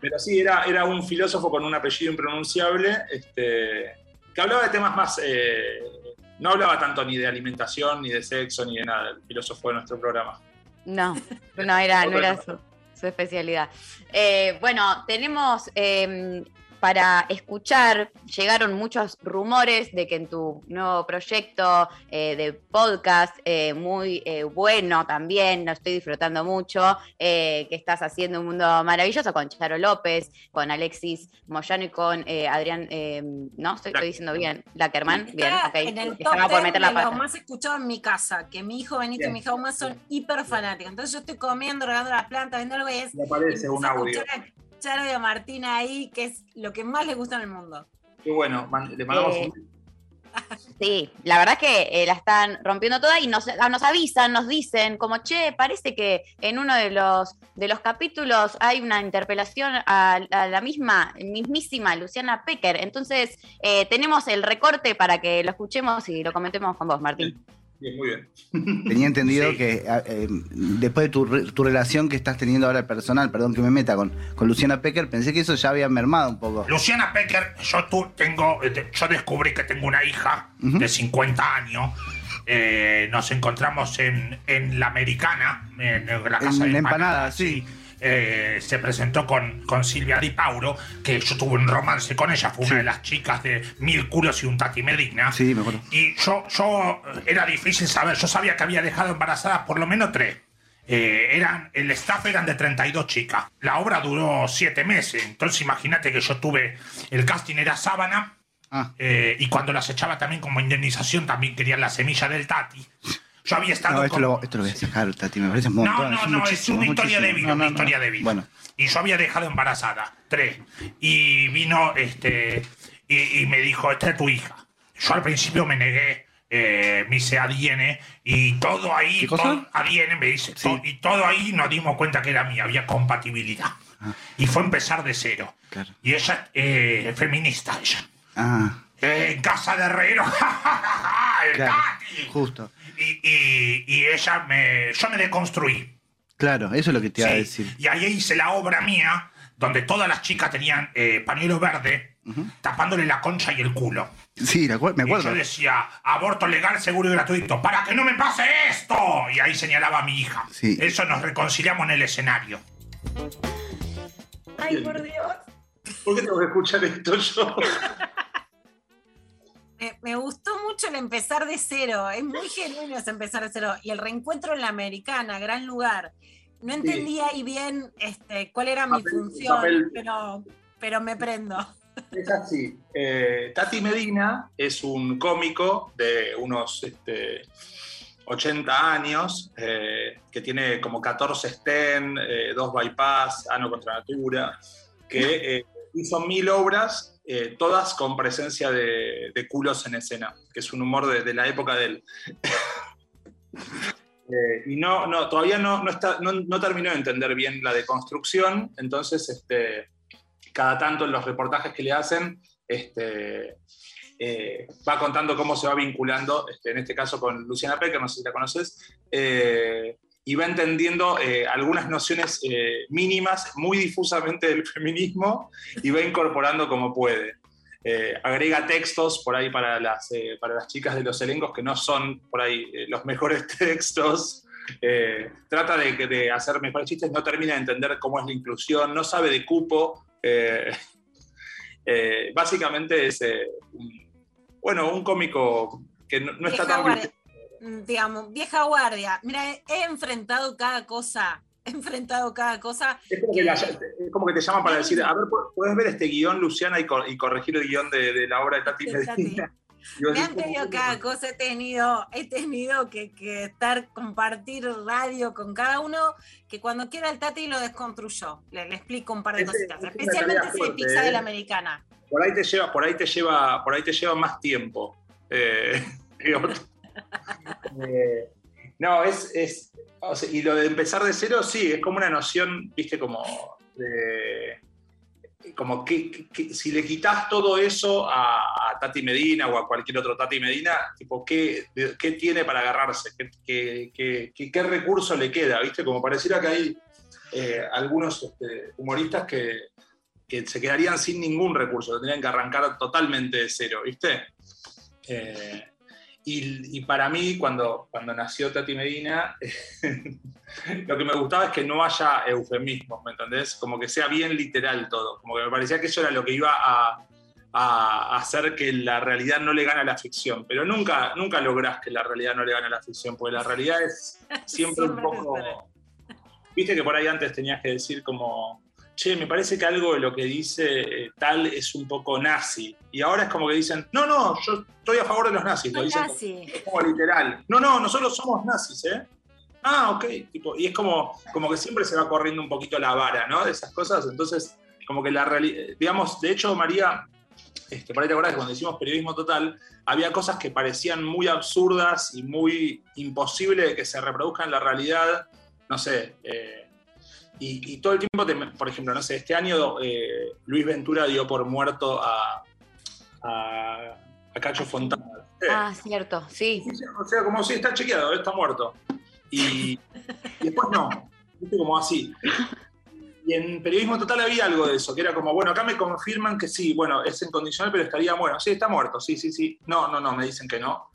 pero sí, era, era un filósofo con un apellido impronunciable, este, que hablaba de temas más. eh, no hablaba tanto ni de alimentación, ni de sexo, ni de nada, el filósofo de nuestro programa. No, no era, no era su, su especialidad. Eh, bueno, tenemos eh, para escuchar, llegaron muchos rumores de que en tu nuevo proyecto eh, de podcast, eh, muy eh, bueno también, lo estoy disfrutando mucho, eh, que estás haciendo un mundo maravilloso con Charo López, con Alexis Moyano y con eh, Adrián, eh, no, estoy, estoy diciendo bien, Lackerman, bien, Está ok, en el top estaba por 10 meter de la los pata. más escuchados en mi casa, que mi hijo Benito y mi hija Uma son hiper fanáticos. Entonces yo estoy comiendo, regando las plantas, viendo algo y es... Me aparece y un audio. Charo y a Martina ahí, que es lo que más les gusta en el mundo. Qué bueno, man- le mandamos Eh, un Sí, la verdad es que eh, la están rompiendo toda y nos, ah, nos avisan, nos dicen, como, che, parece que en uno de los, de los capítulos hay una interpelación a, a la misma, mismísima Luciana Pecker. Entonces, eh, tenemos el recorte para que lo escuchemos y lo comentemos con vos, Martín. Bien, muy bien. Tenía entendido que a- eh, después de tu, re- tu relación que estás teniendo ahora personal, perdón que me meta con, con Luciana Pecker, pensé que eso ya había mermado un poco. Luciana Pecker, yo tú tengo, eh, yo descubrí que tengo una hija de 50 años. Eh, nos encontramos en, en la americana, en, la casa En de la empanada, empanadas, sí. Eh, se presentó con, con Silvia Di Pauro, que yo tuve un romance con ella, fue una de las chicas de Mil Culos y un Tati Medina. Sí, me acuerdo. Y yo, yo era difícil saber, yo sabía que había dejado embarazadas por lo menos tres. Eh, eran, el staff eran de 32 chicas. La obra duró 7 meses, entonces imagínate que yo tuve, el casting era sábana, Ah. eh, y cuando las echaba también como indemnización también querían la semilla del Tati. Yo había estado No, esto con- lo, esto lo voy a sacar, Tati, me parece un no, montón. no, no, es una historia de vida, una historia de vida. Bueno, Y yo había dejado embarazada, tres. Y vino, este, y, y me dijo, esta es tu hija. Yo al principio me negué, eh, me hice ADN y todo ahí, ¿Qué cosa? todo- ADN me dice, y todo ahí nos dimos cuenta que era mía, había compatibilidad. Y fue empezar de cero. Ah. Claro. Y ella, eh, feminista, ella. ah, Eh, en casa de herrero, el claro, Tati. justo. Y, y- y ella me, yo me deconstruí. Claro, eso es lo que te iba a decir. Y ahí hice la obra mía, donde todas las chicas tenían eh, pañuelo verde, tapándole la concha y el culo. Sí, me acuer- me Y acuerdo. yo decía, aborto legal, seguro y gratuito, para que no me pase esto. Y ahí señalaba a mi hija. Sí. Eso nos reconciliamos en el escenario. Ay, por Dios. ¿Por qué tengo que escuchar esto yo? Me, me gustó mucho el empezar de cero. Es muy genuino ese empezar de cero. Y el reencuentro en la americana, gran lugar. No entendía ahí bien este, cuál era mi función, papel. pero, pero me prendo. Es así. Eh, Tati Medina es un cómico de unos este, 80 años eh, que tiene como 14 STEM, eh, dos bypass, ano contra natura, que eh, hizo mil obras, eh, todas con presencia de, culos en escena, que es un humor de, la época de él. Eh, y no, no, todavía no, no, está, terminó de entender bien la deconstrucción, entonces este, cada tanto en los reportajes que le hacen, este, eh, va contando cómo se va vinculando, este, en este caso con Luciana Pecker, no sé si la conoces, y va entendiendo eh, algunas nociones eh, mínimas, muy difusamente del feminismo, y va incorporando como puede. Eh, agrega textos por ahí para las, para las chicas de los elencos que no son por ahí los mejores textos. Trata de, de hacer mejores chistes, no termina de entender cómo es la inclusión, no sabe de cupo. básicamente es un- bueno, un cómico que no, no está tan digamos, vieja guardia. Mira, he, enfrentado cada cosa. He enfrentado cada cosa. Es como que, la- es como que te llaman para decir, a ver, ¿pu- ¿puedes ver este guion, Luciana, y, co- y corregir el guion de, de la obra de Tati. Medina? Me han pedido cada cosa, he tenido, he tenido que, que estar, compartir radio con cada uno, que cuando quiera el Tati lo desconstruyó. Le, le explico un par de cositas, es una especialmente si fuerte, pizza de ¿eh? la americana. por ahí te lleva, por ahí te lleva, por ahí te lleva más tiempo. Eh, que otro. Eh, no, es, es y lo de empezar de cero, sí, es como una noción, viste, como de, como que, si le quitas todo eso a, Tati Medina o a cualquier otro Tati Medina, tipo, ¿qué, qué tiene para agarrarse? ¿Qué, qué- qué- qué- qué recurso le queda? ¿Viste? Como pareciera que hay eh, algunos este, humoristas que, que se quedarían sin ningún recurso, tendrían que arrancar totalmente de cero, ¿viste? Eh, y, y para mí, cuando, cuando nació Tati Medina, lo que me gustaba es que no haya eufemismos, ¿me entendés? Como que sea bien literal todo. Como que me parecía que eso era lo que iba a, a hacer que la realidad no le gane a la ficción. Pero nunca, nunca lográs que la realidad no le gane a la ficción, porque la realidad es siempre un poco... Viste que por ahí antes tenías que decir como, che, me parece que algo de lo que dice eh, tal es un poco nazi. Y ahora es como que dicen, no, no, yo estoy a favor de los nazis. Lo dicen nazi. como literal. No, no, nosotros somos nazis, ¿eh? Ah, ok. Tipo, y es como, como que siempre se va corriendo un poquito la vara, ¿no? De esas cosas. Entonces, como que la realidad, digamos, de hecho, María, este, por ahí te acordás que cuando hicimos periodismo total, había cosas que parecían muy absurdas y muy imposibles de que se reproduzcan en la realidad. No sé. eh, y, y todo el tiempo, te- por ejemplo, no sé, este año eh, Luis Ventura dio por muerto a, a, a Cacho Fontana. Ah, cierto, sí. O sea, como si está chequeado, está muerto. Y, y después no, como así. Y en periodismo total había algo de eso, que era como, bueno, acá me confirman que sí, bueno, es incondicional, pero estaría bueno. Sí, está muerto, sí, sí, sí. No, no, no, me dicen que no.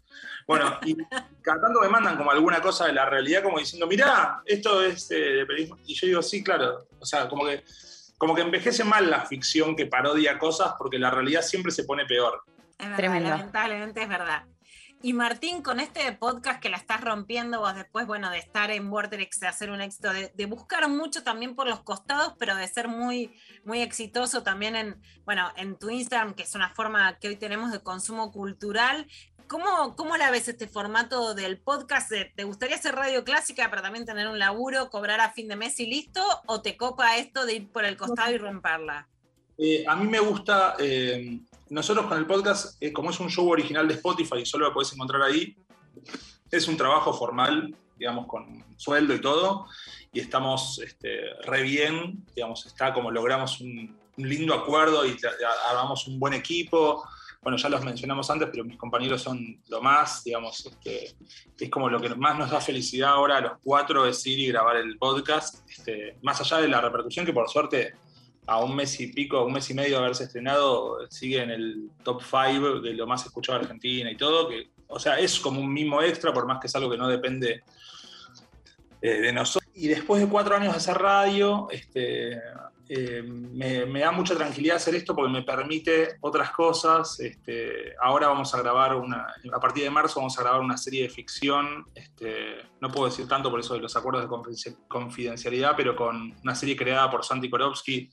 Bueno, y cada tanto me mandan como alguna cosa de la realidad, como diciendo, mirá, esto es eh, de periodismo. Y yo digo, sí, claro. O sea, como que, como que envejece mal la ficción que parodia cosas porque la realidad siempre se pone peor. Es verdad, Tremendo. lamentablemente es verdad. Y Martín, con este podcast que la estás rompiendo vos después, bueno, de estar en Vortex, de hacer un éxito, de, de buscar mucho también por los costados, pero de ser muy, muy exitoso también en, bueno, en tu Instagram, que es una forma que hoy tenemos de consumo cultural. ¿Cómo, cómo la ves este formato del podcast? ¿Te gustaría hacer radio clásica, pero también tener un laburo, cobrar a fin de mes y listo? ¿O te copa esto de ir por el costado y romperla? Eh, a mí me gusta, eh, nosotros con el podcast, eh, como es un show original de Spotify solo lo podés encontrar ahí, es un trabajo formal, digamos, con sueldo y todo, y estamos este, re bien, digamos, está como logramos un, un lindo acuerdo y armamos un buen equipo. Bueno, ya los mencionamos antes, pero mis compañeros son lo más, digamos, este, es como lo que más nos da felicidad ahora a los cuatro es ir y grabar el podcast, este, más allá de la repercusión que por suerte a un mes y pico, un mes y medio de haberse estrenado, sigue en el top 5 de lo más escuchado de Argentina y todo, que, o sea, es como un mimo extra, por más que es algo que no depende eh, de nosotros. Y después de cuatro años de hacer radio, este, eh, me, da mucha tranquilidad hacer esto porque me permite otras cosas. Este, ahora vamos a grabar una, a partir de marzo vamos a grabar una serie de ficción. Este, no puedo decir tanto por eso de los acuerdos de confidencia- confidencialidad, pero con una serie creada por Santi Korovsky,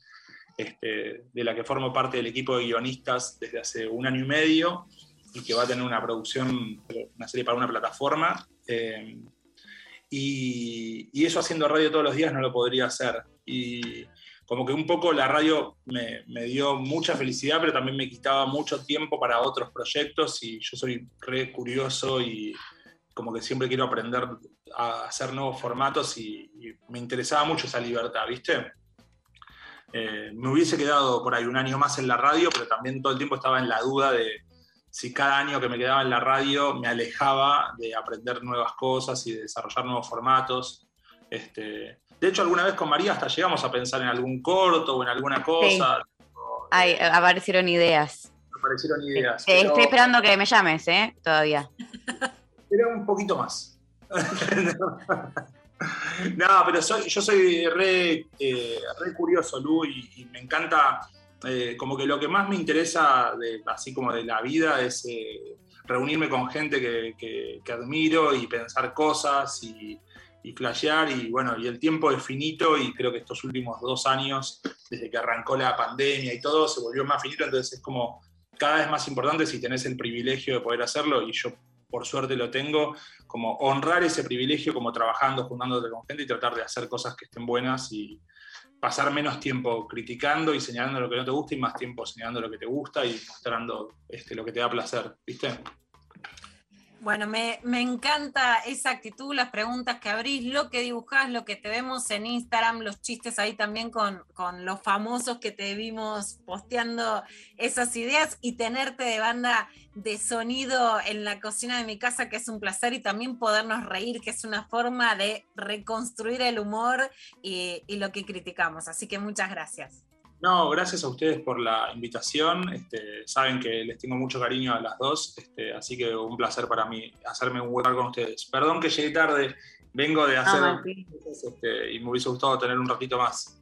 este, de la que formo parte del equipo de guionistas desde hace un año y medio y que va a tener una producción, una serie para una plataforma. eh, y, eso haciendo radio todos los días no lo podría hacer. Como que un poco la radio me, dio mucha felicidad, pero también me quitaba mucho tiempo para otros proyectos y yo soy re curioso y como que siempre quiero aprender a hacer nuevos formatos y, y me interesaba mucho esa libertad, ¿viste? Eh, me hubiese quedado por ahí un año más en la radio, pero también todo el tiempo estaba en la duda de si cada año que me quedaba en la radio me alejaba de aprender nuevas cosas y de desarrollar nuevos formatos. Este, de hecho, alguna vez con María hasta llegamos a pensar en algún corto o en alguna cosa. Ay, aparecieron ideas. Aparecieron ideas. Eh, pero- Estoy esperando que me llames, ¿eh? Todavía. Pero un poquito más. no, pero soy- yo soy re, eh, re curioso, Lu, y, y me encanta, eh, como que lo que más me interesa, de, así como de la vida, es eh, reunirme con gente que, que- que admiro y pensar cosas y, y flashear. Y bueno, y el tiempo es finito y creo que estos últimos dos años, desde que arrancó la pandemia y todo, se volvió más finito, entonces es como cada vez más importante si tenés el privilegio de poder hacerlo y yo por suerte lo tengo, como honrar ese privilegio como trabajando, juntándote con gente y tratar de hacer cosas que estén buenas y pasar menos tiempo criticando y señalando lo que no te gusta y más tiempo señalando lo que te gusta y mostrando este, lo que te da placer, ¿viste? Bueno, me, me encanta esa actitud, las preguntas que abrís, lo que dibujás, lo que te vemos en Instagram, los chistes ahí también con, con los famosos que te vimos posteando esas ideas y tenerte de banda de sonido en la cocina de mi casa, que es un placer, y también podernos reír, que es una forma de reconstruir el humor y, y lo que criticamos. Así que muchas gracias. No, gracias a ustedes por la invitación. Este, saben que les tengo mucho cariño a las dos, este, así que un placer para mí hacerme un hueco con ustedes. Perdón que llegué tarde, vengo de hacer este, y me hubiese gustado tener un ratito más.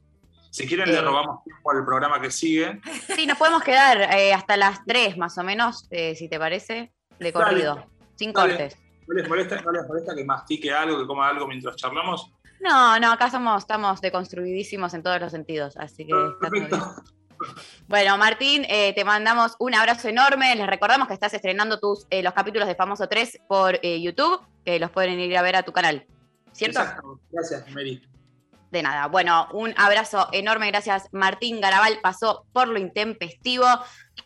Si quieren, Eh. le robamos tiempo al programa que sigue. Sí, nos podemos quedar eh, hasta las 3 más o menos, eh, si te parece, de Dale. corrido, sin Dale. cortes. ¿No les, molesta, ¿No les molesta que mastique algo, que coma algo mientras charlamos? No, no, acá somos, estamos deconstruidísimos en todos los sentidos, así que está todo bien. Bueno, Martín, eh, te mandamos un abrazo enorme. Les recordamos que estás estrenando tus, eh, los capítulos de Famoso 3 por eh, YouTube, que los pueden ir a ver a tu canal. ¿Cierto? Exacto. Gracias, Mary. De nada. Bueno, un abrazo enorme. Gracias, Martín Garabal. Pasó por lo intempestivo.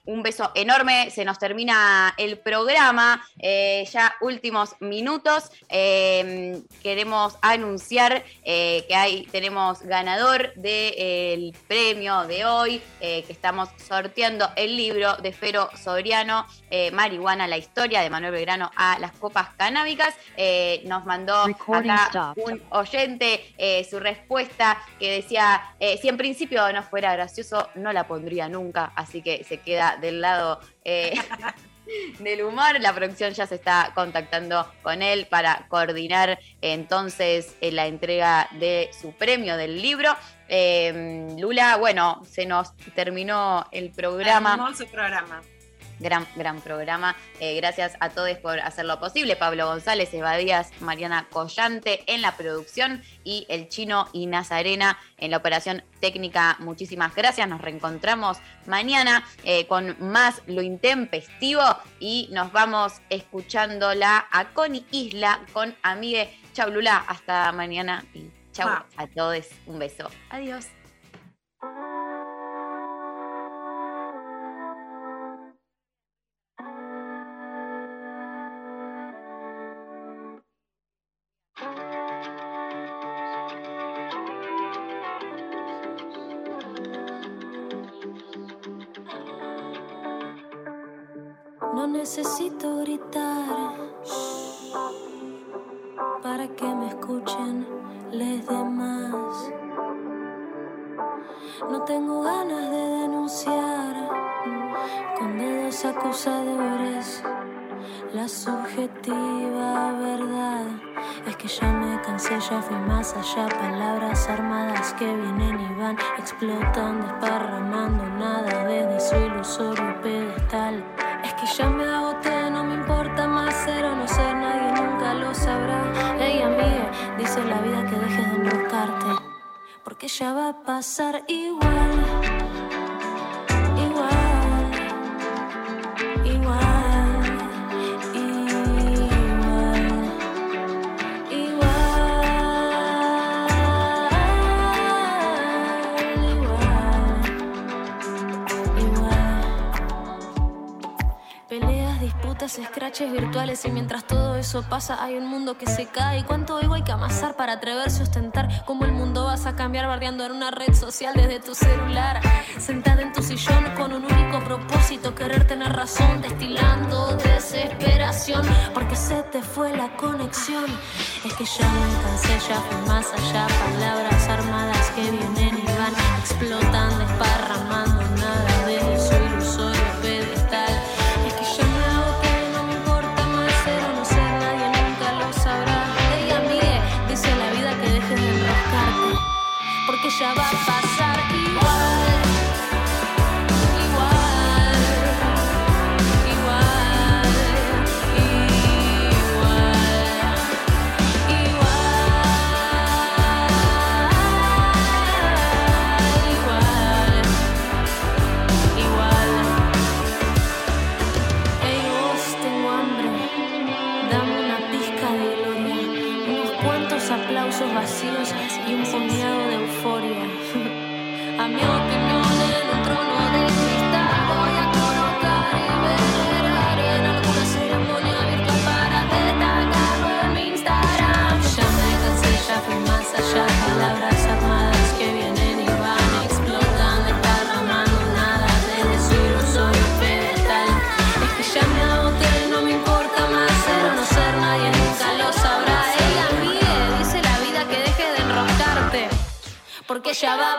Un beso enorme. Se nos termina el programa. Eh, ya últimos minutos. Eh, queremos anunciar eh, que hay, tenemos ganador del premio de hoy, eh, que estamos sorteando el libro de Fero Soriano, eh, Marihuana, la historia de Manuel Belgrano a las copas canábicas. Eh, nos mandó Recording acá un oyente eh, su respuesta que decía, eh, si en principio no fuera gracioso, no la pondría nunca, así que se queda del lado eh, del humor. La producción ya se está contactando con él para coordinar entonces eh, la entrega de su premio del libro. Eh, Lula, bueno, se nos terminó el programa. Hermoso programa. Gran, gran programa. Eh, gracias a todos por hacerlo posible. Pablo González, Eva Díaz, Mariana Collante en la producción y el chino y Nazarena en la operación técnica. Muchísimas gracias. Nos reencontramos mañana eh, con más Lo Intempestivo y nos vamos escuchándola a Connie Isla con Amigue Chablula. Hasta mañana y chau Chao. a todos. Un beso. Adiós. Y mientras todo eso pasa hay un mundo que se cae. ¿Y cuánto ego hay que amasar para atreverse a ostentar? ¿Cómo el mundo vas a cambiar bardeando en una red social desde tu celular? Sentada en tu sillón con un único propósito, querer tener razón, destilando desesperación porque se te fue la conexión. Es que ya me cansé, ya fui más allá. Palabras armadas que vienen y van, explotan, desparramando que ya va